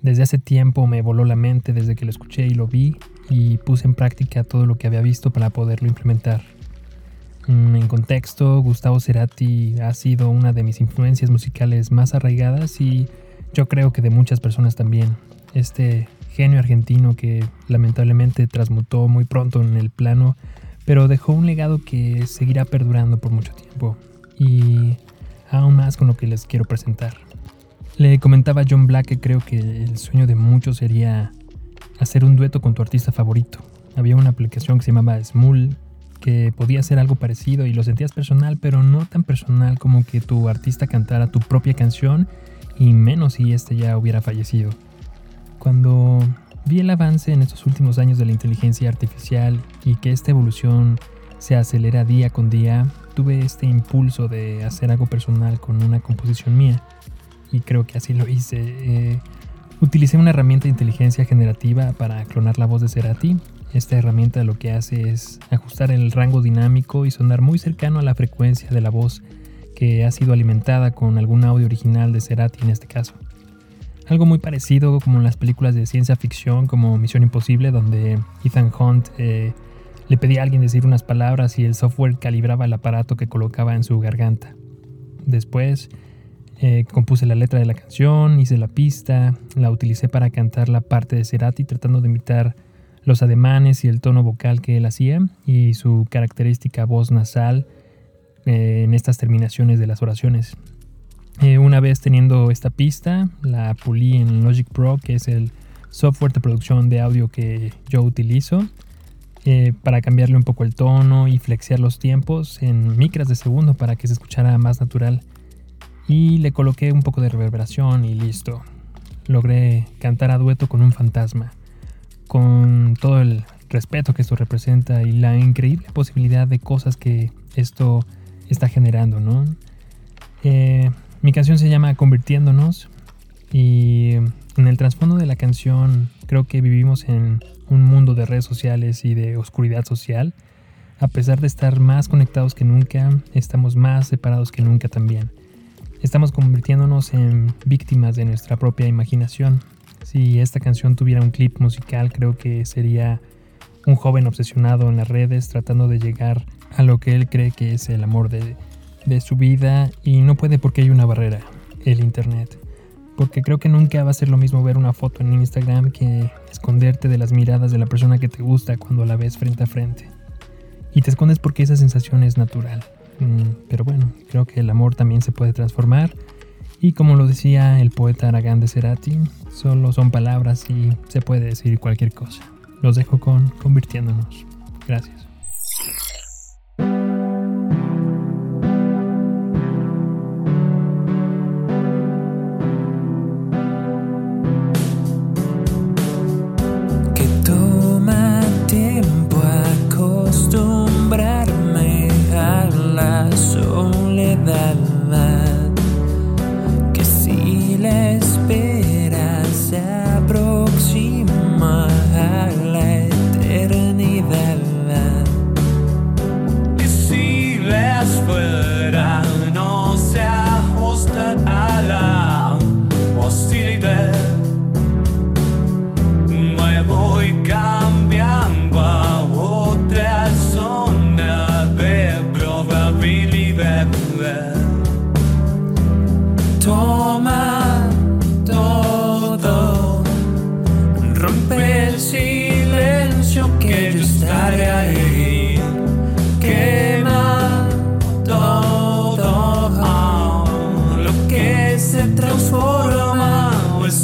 desde hace tiempo me voló la mente desde que lo escuché y lo vi y puse en práctica todo lo que había visto para poderlo implementar. Mm, En contexto, Gustavo Cerati ha sido una de mis influencias musicales más arraigadas y yo creo que de muchas personas también. Este genio argentino que lamentablemente transmutó muy pronto en el plano, pero dejó un legado que seguirá perdurando por mucho tiempo. Y aún más con lo que les quiero presentar. Le comentaba John Black que creo que el sueño de muchos sería hacer un dueto con tu artista favorito. Había una aplicación que se llamaba Smule que podía hacer algo parecido y lo sentías personal, pero no tan personal como que tu artista cantara tu propia canción y menos si este ya hubiera fallecido. Cuando vi el avance en estos últimos años de la inteligencia artificial y que esta evolución se acelera día con día, tuve este impulso de hacer algo personal con una composición mía y creo que así lo hice. Eh, utilicé una herramienta de inteligencia generativa para clonar la voz de Cerati. Esta herramienta lo que hace es ajustar el rango dinámico y sonar muy cercano a la frecuencia de la voz que ha sido alimentada con algún audio original de Cerati en este caso. Algo muy parecido como en las películas de ciencia ficción como Misión Imposible, donde Ethan Hunt eh, le pedía a alguien decir unas palabras y el software calibraba el aparato que colocaba en su garganta. Después eh, compuse la letra de la canción, hice la pista, la utilicé para cantar la parte de Cerati tratando de imitar los ademanes y el tono vocal que él hacía y su característica voz nasal eh, en estas terminaciones de las oraciones. Eh, una vez teniendo esta pista, la pulí en Logic Pro, que es el software de producción de audio que yo utilizo, para cambiarle un poco el tono y flexear los tiempos en micras de segundo para que se escuchara más natural y le coloqué un poco de reverberación y listo. Logré cantar a dueto con un fantasma, con todo el respeto que esto representa y la increíble posibilidad de cosas que esto está generando, ¿no? Eh, mi canción se llama Convirtiéndonos y en el trasfondo de la canción creo que vivimos en un mundo de redes sociales y de oscuridad social. A pesar de estar más conectados que nunca, estamos más separados que nunca también estamos convirtiéndonos en víctimas de nuestra propia imaginación. Si esta canción tuviera un clip musical, creo que sería un joven obsesionado en las redes tratando de llegar a lo que él cree que es el amor de, su vida y no puede porque hay una barrera, el Internet. Porque creo que nunca va a ser lo mismo ver una foto en Instagram que esconderte de las miradas de la persona que te gusta cuando la ves frente a frente. Y te escondes porque esa sensación es natural. Mm, pero bueno, creo que el amor también se puede transformar. Y como lo decía el poeta Aragán de Cerati, solo son palabras y se puede decir cualquier cosa. Los dejo con convirtiéndonos. Gracias.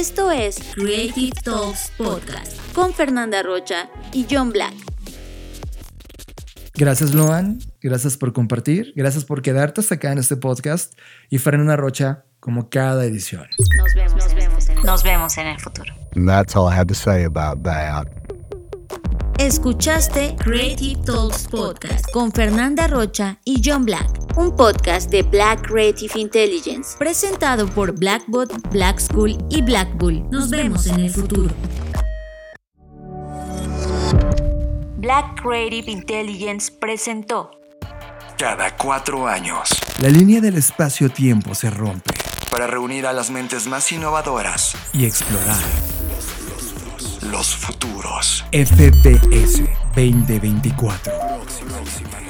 Esto es Creative Talks Podcast con Fernanda Rocha y John Black. Gracias, Loan. Gracias por compartir. Gracias por quedarte hasta acá en este podcast. Y Fernanda Rocha, como cada edición. Nos vemos, nos vemos, en, nos vemos en el futuro. And that's all I have to say about that. Escuchaste Creative Talks Podcast con Fernanda Rocha y John Black, un podcast de Black Creative Intelligence, presentado por Blackbot, Black School y Black Bull. Nos vemos en el futuro. Black Creative Intelligence presentó. Cada cuatro años, La línea del espacio-tiempo se rompe para reunir a las mentes más innovadoras, y explorar. Los futuros. FPS 2024.